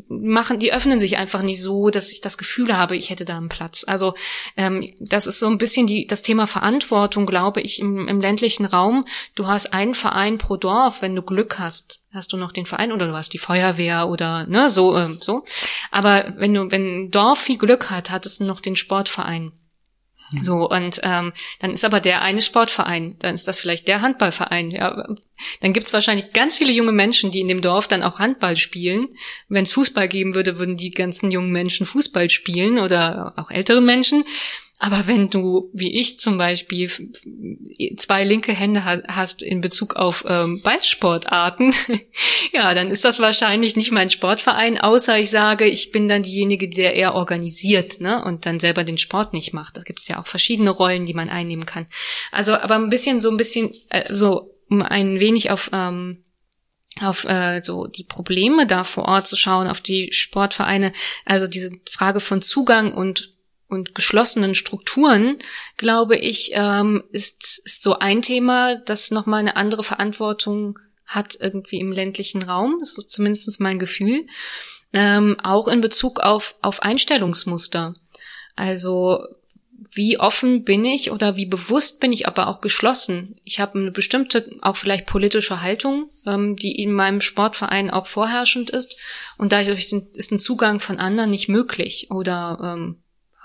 Speaker 2: machen, die öffnen sich einfach nicht so, dass ich das Gefühl habe, ich hätte da einen Platz. Also ähm, das ist so ein bisschen die, das Thema Verantwortung, glaube ich, im, im ländlichen Raum. Du hast einen Verein pro Dorf, wenn du Glück hast hast du noch den Verein oder du hast die Feuerwehr oder ne so äh, so aber wenn du wenn ein Dorf viel Glück hat hat es noch den Sportverein. So, und ähm, dann ist aber der eine Sportverein, dann ist das vielleicht der Handballverein. Ja, dann gibt's wahrscheinlich ganz viele junge Menschen, die in dem Dorf dann auch Handball spielen. Wenn es Fußball geben würde, würden die ganzen jungen Menschen Fußball spielen oder auch ältere Menschen. Aber wenn du, wie ich zum Beispiel, zwei linke Hände hast in Bezug auf ähm, Ballsportarten, ja, dann ist das wahrscheinlich nicht mein Sportverein, außer ich sage, ich bin dann diejenige, der eher organisiert, ne, und dann selber den Sport nicht macht. Da gibt es ja auch verschiedene Rollen, die man einnehmen kann. Also, aber ein bisschen so ein bisschen, äh, so um ein wenig auf ähm, auf äh, so die Probleme da vor Ort zu schauen, auf die Sportvereine, also diese Frage von Zugang und und geschlossenen Strukturen, glaube ich, ähm, ist, ist so ein Thema, das nochmal eine andere Verantwortung hat irgendwie im ländlichen Raum. Das ist zumindest mein Gefühl. Ähm, auch in Bezug auf, auf Einstellungsmuster. Also wie offen bin ich oder wie bewusst bin ich aber auch geschlossen. Ich habe eine bestimmte, auch vielleicht politische Haltung, ähm, die in meinem Sportverein auch vorherrschend ist. Und dadurch sind, ist ein Zugang von anderen nicht möglich oder ähm,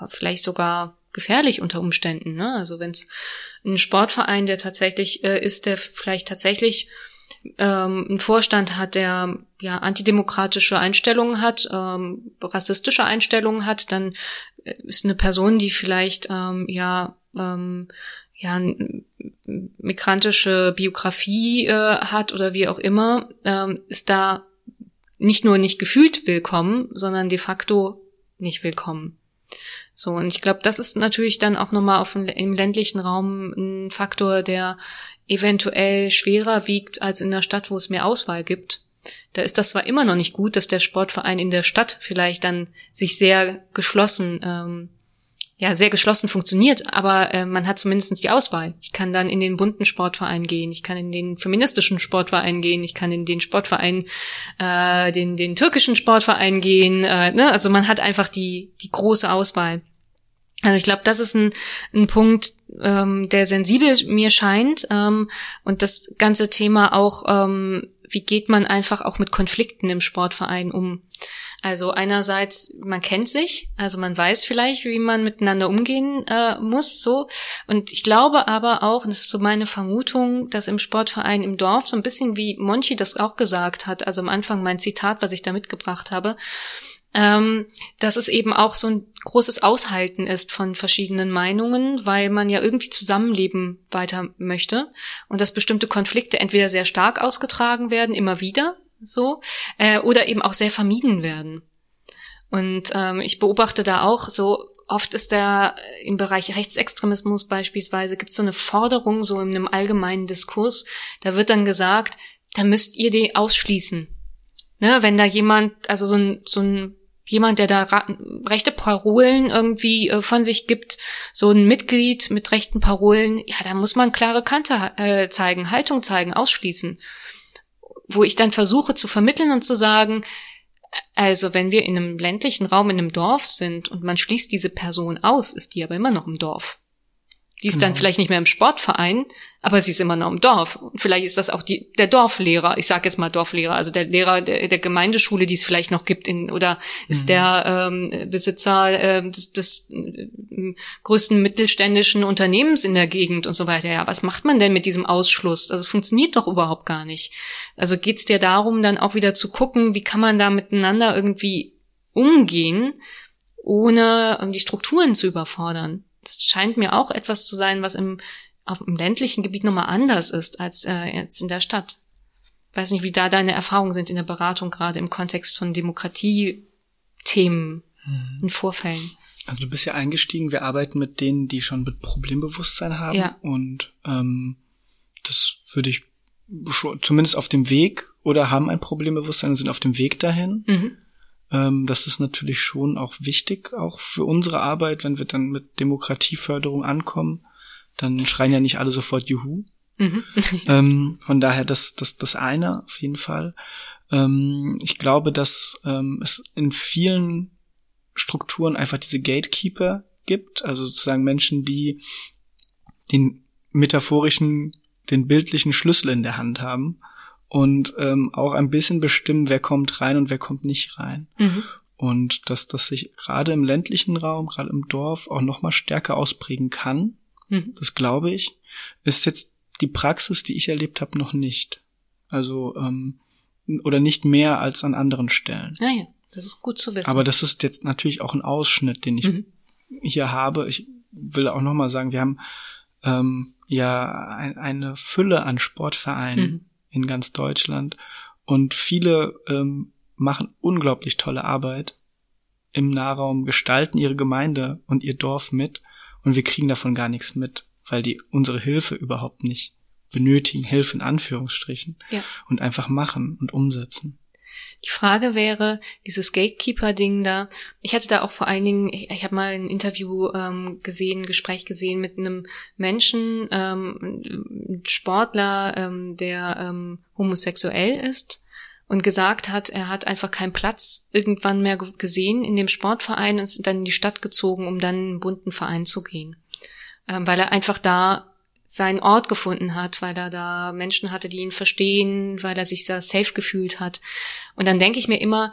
Speaker 2: vielleicht sogar gefährlich unter Umständen. Ne? Also wenn es ein Sportverein, der tatsächlich äh, ist, der vielleicht tatsächlich ähm, einen Vorstand hat, der ja antidemokratische Einstellungen hat, ähm, rassistische Einstellungen hat, dann äh, ist eine Person, die vielleicht ähm, ja ähm, ja migrantische Biografie äh, hat oder wie auch immer, ähm, ist da nicht nur nicht gefühlt willkommen, sondern de facto nicht willkommen. So, und ich glaube, das ist natürlich dann auch nochmal auf im ländlichen Raum ein Faktor, der eventuell schwerer wiegt als in der Stadt, wo es mehr Auswahl gibt. Da ist das zwar immer noch nicht gut, dass der Sportverein in der Stadt vielleicht dann sich sehr geschlossen ähm, ja sehr geschlossen funktioniert, aber äh, man hat zumindestens die Auswahl. Ich kann dann in den bunten Sportverein gehen, ich kann in den feministischen Sportverein gehen, ich kann in den Sportverein, äh, den, den türkischen Sportverein gehen. Äh, ne? Also man hat einfach die, die große Auswahl. Also ich glaube, das ist ein, ein Punkt, ähm, der sensibel mir scheint. Ähm, und das ganze Thema auch, ähm, wie geht man einfach auch mit Konflikten im Sportverein um? Also einerseits, man kennt sich, also man weiß vielleicht, wie man miteinander umgehen äh, muss, so. Und ich glaube aber auch, das ist so meine Vermutung, dass im Sportverein im Dorf so ein bisschen wie Monchi das auch gesagt hat, also am Anfang mein Zitat, was ich da mitgebracht habe, ähm, dass es eben auch so ein großes Aushalten ist von verschiedenen Meinungen, weil man ja irgendwie Zusammenleben weiter möchte und dass bestimmte Konflikte entweder sehr stark ausgetragen werden, immer wieder, so, äh, oder eben auch sehr vermieden werden. Und ähm, ich beobachte da auch so, oft ist da im Bereich Rechtsextremismus beispielsweise, gibt es so eine Forderung, so in einem allgemeinen Diskurs, da wird dann gesagt, da müsst ihr die ausschließen. Ne, wenn da jemand, also so ein, so ein jemand, der da rechte Parolen irgendwie äh, von sich gibt, so ein Mitglied mit rechten Parolen, ja, da muss man klare Kante äh, zeigen, Haltung zeigen, ausschließen wo ich dann versuche zu vermitteln und zu sagen, also wenn wir in einem ländlichen Raum, in einem Dorf sind und man schließt diese Person aus, ist die aber immer noch im Dorf. Die ist genau. dann vielleicht nicht mehr im Sportverein, aber sie ist immer noch im Dorf. Und vielleicht ist das auch die, der Dorflehrer, ich sage jetzt mal Dorflehrer, also der Lehrer der, der Gemeindeschule, die es vielleicht noch gibt, in, oder ist mhm. der ähm, Besitzer äh, des, des äh, größten mittelständischen Unternehmens in der Gegend und so weiter. Ja, was macht man denn mit diesem Ausschluss? Also es funktioniert doch überhaupt gar nicht. Also geht es dir darum, dann auch wieder zu gucken, wie kann man da miteinander irgendwie umgehen, ohne um, die Strukturen zu überfordern das scheint mir auch etwas zu sein, was im, auf dem ländlichen Gebiet nochmal anders ist als äh, jetzt in der Stadt. Ich weiß nicht, wie da deine Erfahrungen sind in der Beratung, gerade im Kontext von Demokratie-Themen hm. in Vorfällen.
Speaker 1: Also du bist ja eingestiegen, wir arbeiten mit denen, die schon mit Problembewusstsein haben. Ja. Und ähm, das würde ich schon, zumindest auf dem Weg oder haben ein Problembewusstsein und sind auf dem Weg dahin. Mhm. Ähm, das ist natürlich schon auch wichtig, auch für unsere Arbeit, wenn wir dann mit Demokratieförderung ankommen, dann schreien ja nicht alle sofort Juhu. Mhm. ähm, von daher das, das, das eine auf jeden Fall. Ähm, ich glaube, dass ähm, es in vielen Strukturen einfach diese Gatekeeper gibt, also sozusagen Menschen, die den metaphorischen, den bildlichen Schlüssel in der Hand haben und ähm, auch ein bisschen bestimmen, wer kommt rein und wer kommt nicht rein. Mhm. Und dass das sich gerade im ländlichen Raum, gerade im Dorf auch noch mal stärker ausprägen kann, mhm. das glaube ich, ist jetzt die Praxis, die ich erlebt habe, noch nicht. Also ähm, oder nicht mehr als an anderen Stellen.
Speaker 2: Ah ja, das ist gut zu wissen.
Speaker 1: Aber das ist jetzt natürlich auch ein Ausschnitt, den ich mhm. hier habe. Ich will auch noch mal sagen, wir haben ähm, ja ein, eine Fülle an Sportvereinen mhm in ganz Deutschland. Und viele ähm, machen unglaublich tolle Arbeit im Nahraum, gestalten ihre Gemeinde und ihr Dorf mit und wir kriegen davon gar nichts mit, weil die unsere Hilfe überhaupt nicht benötigen, Hilfe in Anführungsstrichen ja. und einfach machen und umsetzen.
Speaker 2: Die Frage wäre, dieses Gatekeeper-Ding da, ich hatte da auch vor allen Dingen, ich, ich habe mal ein Interview ähm, gesehen, ein Gespräch gesehen mit einem Menschen, ähm, Sportler, ähm, der ähm, homosexuell ist und gesagt hat, er hat einfach keinen Platz irgendwann mehr gesehen in dem Sportverein und ist dann in die Stadt gezogen, um dann in einen bunten Verein zu gehen. Ähm, weil er einfach da seinen Ort gefunden hat, weil er da Menschen hatte, die ihn verstehen, weil er sich da safe gefühlt hat. Und dann denke ich mir immer,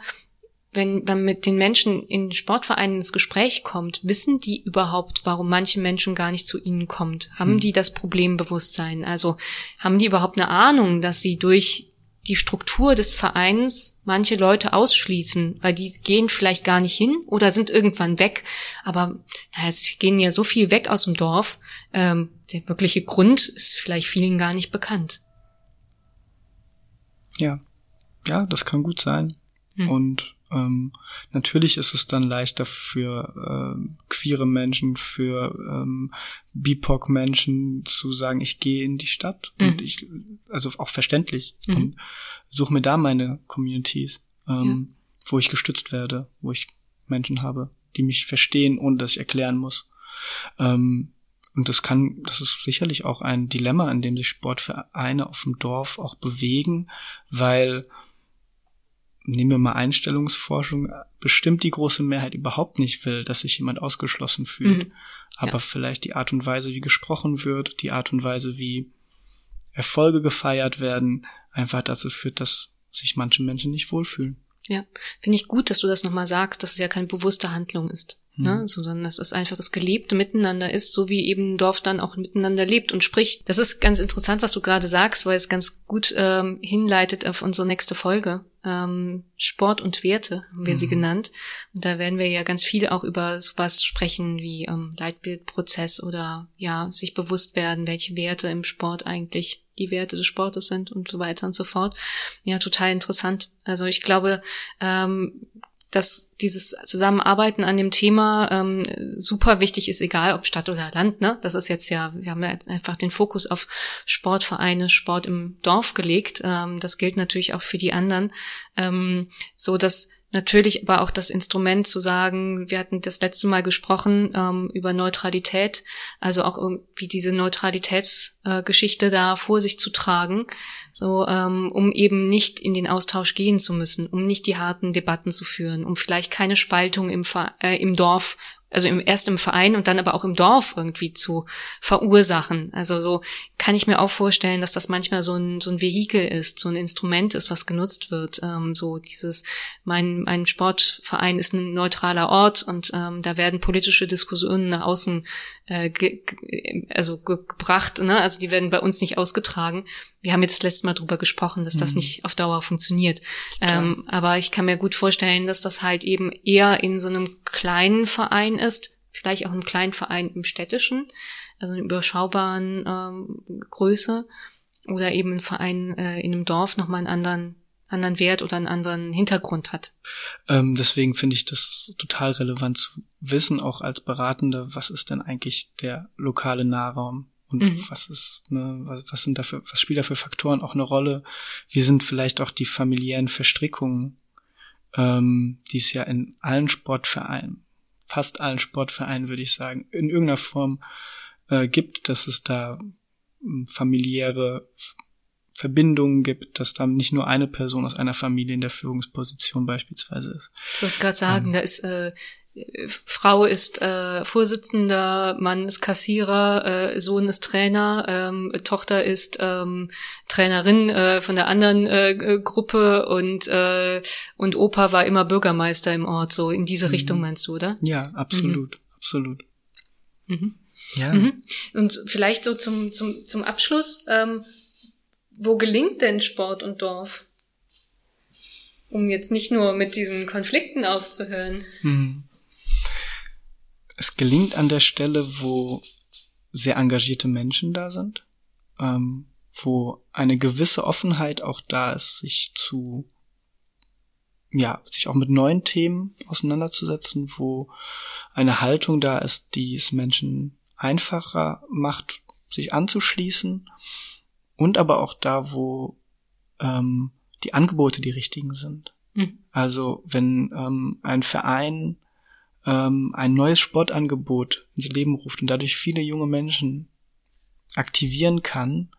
Speaker 2: wenn man mit den Menschen in Sportvereinen ins Gespräch kommt, wissen die überhaupt, warum manche Menschen gar nicht zu ihnen kommt? Haben hm. die das Problembewusstsein? Also haben die überhaupt eine Ahnung, dass sie durch die Struktur des Vereins manche Leute ausschließen, weil die gehen vielleicht gar nicht hin oder sind irgendwann weg. Aber naja, es gehen ja so viel weg aus dem Dorf. Ähm, der wirkliche Grund ist vielleicht vielen gar nicht bekannt.
Speaker 1: Ja, ja, das kann gut sein. Hm. Und ähm, natürlich ist es dann leichter für äh, queere Menschen, für ähm, BIPOC-Menschen zu sagen, ich gehe in die Stadt mhm. und ich, also auch verständlich mhm. und suche mir da meine Communities, ähm, ja. wo ich gestützt werde, wo ich Menschen habe, die mich verstehen, ohne dass ich erklären muss. Ähm, und das kann, das ist sicherlich auch ein Dilemma, in dem sich Sportvereine auf dem Dorf auch bewegen, weil nehmen wir mal Einstellungsforschung, bestimmt die große Mehrheit überhaupt nicht will, dass sich jemand ausgeschlossen fühlt. Mhm. Aber ja. vielleicht die Art und Weise, wie gesprochen wird, die Art und Weise, wie Erfolge gefeiert werden, einfach dazu führt, dass sich manche Menschen nicht wohlfühlen.
Speaker 2: Ja, finde ich gut, dass du das nochmal sagst, dass es ja keine bewusste Handlung ist. Ne? Mhm. Sondern dass es einfach das gelebte Miteinander ist, so wie eben ein Dorf dann auch miteinander lebt und spricht. Das ist ganz interessant, was du gerade sagst, weil es ganz gut ähm, hinleitet auf unsere nächste Folge. Ähm, Sport und Werte haben wir mhm. sie genannt. Und da werden wir ja ganz viel auch über sowas sprechen wie ähm, Leitbildprozess oder ja, sich bewusst werden, welche Werte im Sport eigentlich die Werte des Sportes sind und so weiter und so fort. Ja, total interessant. Also ich glaube, ähm, dass dieses Zusammenarbeiten an dem Thema ähm, super wichtig ist, egal ob Stadt oder Land. Ne? Das ist jetzt ja, wir haben einfach den Fokus auf Sportvereine, Sport im Dorf gelegt. Ähm, das gilt natürlich auch für die anderen, ähm, so dass natürlich aber auch das Instrument zu sagen, wir hatten das letzte Mal gesprochen ähm, über Neutralität, also auch irgendwie diese Neutralitätsgeschichte äh, da vor sich zu tragen, so ähm, um eben nicht in den Austausch gehen zu müssen, um nicht die harten Debatten zu führen, um vielleicht keine Spaltung im, äh, im Dorf also im, erst im Verein und dann aber auch im Dorf irgendwie zu verursachen. Also so kann ich mir auch vorstellen, dass das manchmal so ein, so ein Vehikel ist, so ein Instrument ist, was genutzt wird. Ähm, so dieses, mein, mein Sportverein ist ein neutraler Ort und ähm, da werden politische Diskussionen nach außen äh, ge, also ge, gebracht, ne? also die werden bei uns nicht ausgetragen. Wir haben ja das letzte Mal drüber gesprochen, dass das mhm. nicht auf Dauer funktioniert. Ähm, aber ich kann mir gut vorstellen, dass das halt eben eher in so einem kleinen Verein ist, vielleicht auch einem kleinen Verein im städtischen, also in überschaubaren ähm, Größe, oder eben ein Verein äh, in einem Dorf nochmal einen anderen anderen Wert oder einen anderen Hintergrund hat.
Speaker 1: Ähm, deswegen finde ich das total relevant zu wissen, auch als Beratende, was ist denn eigentlich der lokale Nahraum und mhm. was ist, ne, was, was sind dafür, was spielt da für Faktoren auch eine Rolle? Wie sind vielleicht auch die familiären Verstrickungen, ähm, die es ja in allen Sportvereinen, fast allen Sportvereinen würde ich sagen, in irgendeiner Form äh, gibt, dass es da hm, familiäre Verbindungen gibt, dass da nicht nur eine Person aus einer Familie in der Führungsposition beispielsweise ist.
Speaker 2: Ich wollte gerade sagen, ähm, da ist äh, Frau ist äh, Vorsitzender, Mann ist Kassierer, äh, Sohn ist Trainer, ähm, Tochter ist ähm, Trainerin äh, von der anderen äh, Gruppe und äh, und Opa war immer Bürgermeister im Ort. So in diese mhm. Richtung meinst du, oder?
Speaker 1: Ja, absolut, mhm. absolut.
Speaker 2: Mhm. Ja. Mhm. Und vielleicht so zum zum zum Abschluss. Ähm, wo gelingt denn Sport und Dorf? Um jetzt nicht nur mit diesen Konflikten aufzuhören. Mhm.
Speaker 1: Es gelingt an der Stelle, wo sehr engagierte Menschen da sind, ähm, wo eine gewisse Offenheit auch da ist, sich zu ja, sich auch mit neuen Themen auseinanderzusetzen, wo eine Haltung da ist, die es Menschen einfacher macht, sich anzuschließen und aber auch da, wo ähm, die Angebote die richtigen sind. Mhm. Also wenn ähm, ein Verein ähm, ein neues Sportangebot ins Leben ruft und dadurch viele junge Menschen aktivieren kann,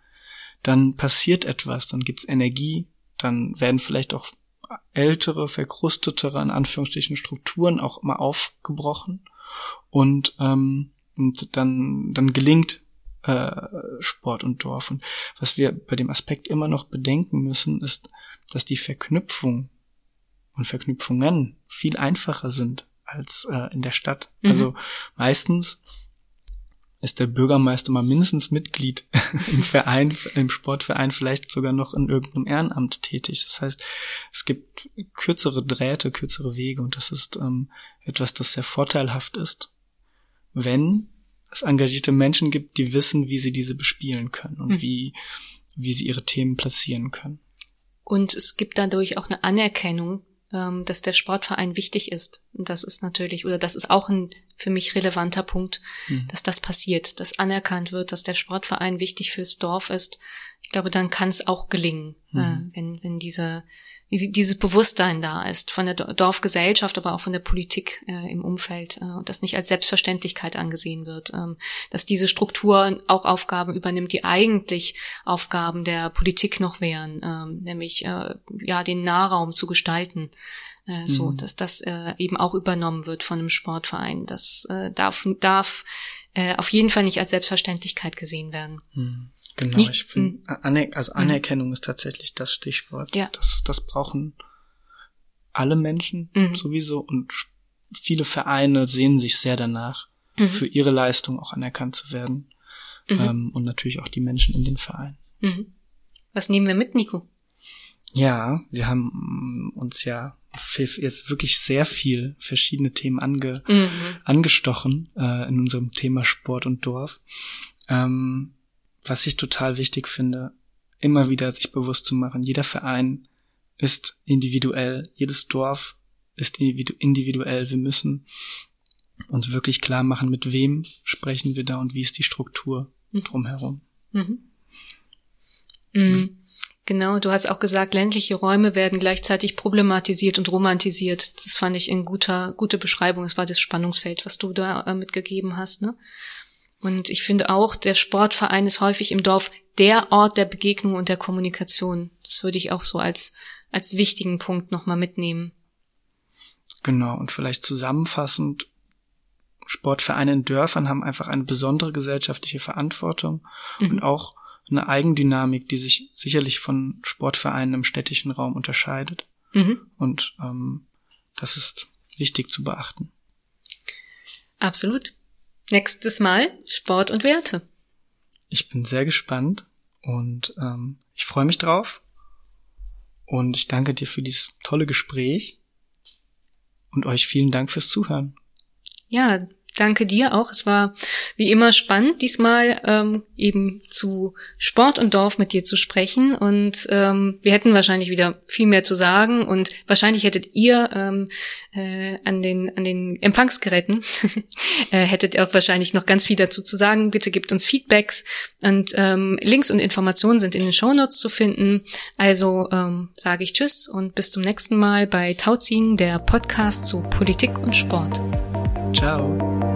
Speaker 1: dann passiert etwas, dann gibt's Energie, dann werden vielleicht auch ältere, verkrustetere, in Anführungsstrichen, Strukturen auch mal aufgebrochen und, ähm, und dann, dann gelingt äh, Sport und Dorf. Und was wir bei dem Aspekt immer noch bedenken müssen, ist, dass die Verknüpfung und Verknüpfungen viel einfacher sind als äh, in der Stadt. Mhm. Also meistens ist der Bürgermeister mal mindestens Mitglied im Verein, im Sportverein, vielleicht sogar noch in irgendeinem Ehrenamt tätig. Das heißt, es gibt kürzere Drähte, kürzere Wege und das ist ähm, etwas, das sehr vorteilhaft ist, wenn es engagierte Menschen gibt, die wissen, wie sie diese bespielen können und mhm. wie, wie sie ihre Themen platzieren können.
Speaker 2: Und es gibt dadurch auch eine Anerkennung, ähm, dass der Sportverein wichtig ist. Und das ist natürlich, oder das ist auch ein für mich relevanter Punkt, mhm. dass das passiert, dass anerkannt wird, dass der Sportverein wichtig fürs Dorf ist. Ich glaube, dann kann es auch gelingen, mhm. äh, wenn, wenn diese, dieses Bewusstsein da ist von der Dorfgesellschaft, aber auch von der Politik äh, im Umfeld äh, und das nicht als Selbstverständlichkeit angesehen wird, ähm, dass diese Struktur auch Aufgaben übernimmt, die eigentlich Aufgaben der Politik noch wären, ähm, nämlich äh, ja den Nahraum zu gestalten. Äh, so, mhm. dass das äh, eben auch übernommen wird von einem Sportverein. Das äh, darf, darf äh, auf jeden Fall nicht als Selbstverständlichkeit gesehen werden.
Speaker 1: Mhm. Genau, nicht, ich finde, Aner also mhm. Anerkennung mhm. ist tatsächlich das Stichwort. Ja. Das, das brauchen alle Menschen mhm. sowieso und viele Vereine sehen sich sehr danach, mhm. für ihre Leistung auch anerkannt zu werden. Mhm. Ähm, und natürlich auch die Menschen in den Vereinen.
Speaker 2: Mhm. Was nehmen wir mit, Nico?
Speaker 1: Ja, wir haben uns ja jetzt wirklich sehr viel verschiedene Themen ange, angestochen äh, in unserem Thema Sport und Dorf. Ähm, was ich total wichtig finde, immer wieder sich bewusst zu machen, jeder Verein ist individuell, jedes Dorf ist individuell. Wir müssen uns wirklich klar machen, mit wem sprechen wir da und wie ist die Struktur mhm. drumherum. Mhm.
Speaker 2: Mhm. Genau, du hast auch gesagt, ländliche Räume werden gleichzeitig problematisiert und romantisiert. Das fand ich in guter, gute Beschreibung. Es war das Spannungsfeld, was du da äh, mitgegeben hast, ne? Und ich finde auch, der Sportverein ist häufig im Dorf der Ort der Begegnung und der Kommunikation. Das würde ich auch so als, als wichtigen Punkt nochmal mitnehmen.
Speaker 1: Genau, und vielleicht zusammenfassend, Sportvereine in Dörfern haben einfach eine besondere gesellschaftliche Verantwortung mhm. und auch eine Eigendynamik, die sich sicherlich von Sportvereinen im städtischen Raum unterscheidet. Mhm. Und ähm, das ist wichtig zu beachten.
Speaker 2: Absolut. Nächstes Mal Sport und Werte.
Speaker 1: Ich bin sehr gespannt und ähm, ich freue mich drauf. Und ich danke dir für dieses tolle Gespräch und euch vielen Dank fürs Zuhören.
Speaker 2: Ja, danke dir auch. Es war wie immer spannend, diesmal ähm, eben zu Sport und Dorf mit dir zu sprechen. Und ähm, wir hätten wahrscheinlich wieder viel mehr zu sagen. Und wahrscheinlich hättet ihr ähm, äh, an, den, an den Empfangsgeräten, äh, hättet auch wahrscheinlich noch ganz viel dazu zu sagen. Bitte gebt uns Feedbacks. Und ähm, Links und Informationen sind in den Shownotes zu finden. Also ähm, sage ich Tschüss und bis zum nächsten Mal bei Tauziehen, der Podcast zu Politik und Sport.
Speaker 1: Ciao.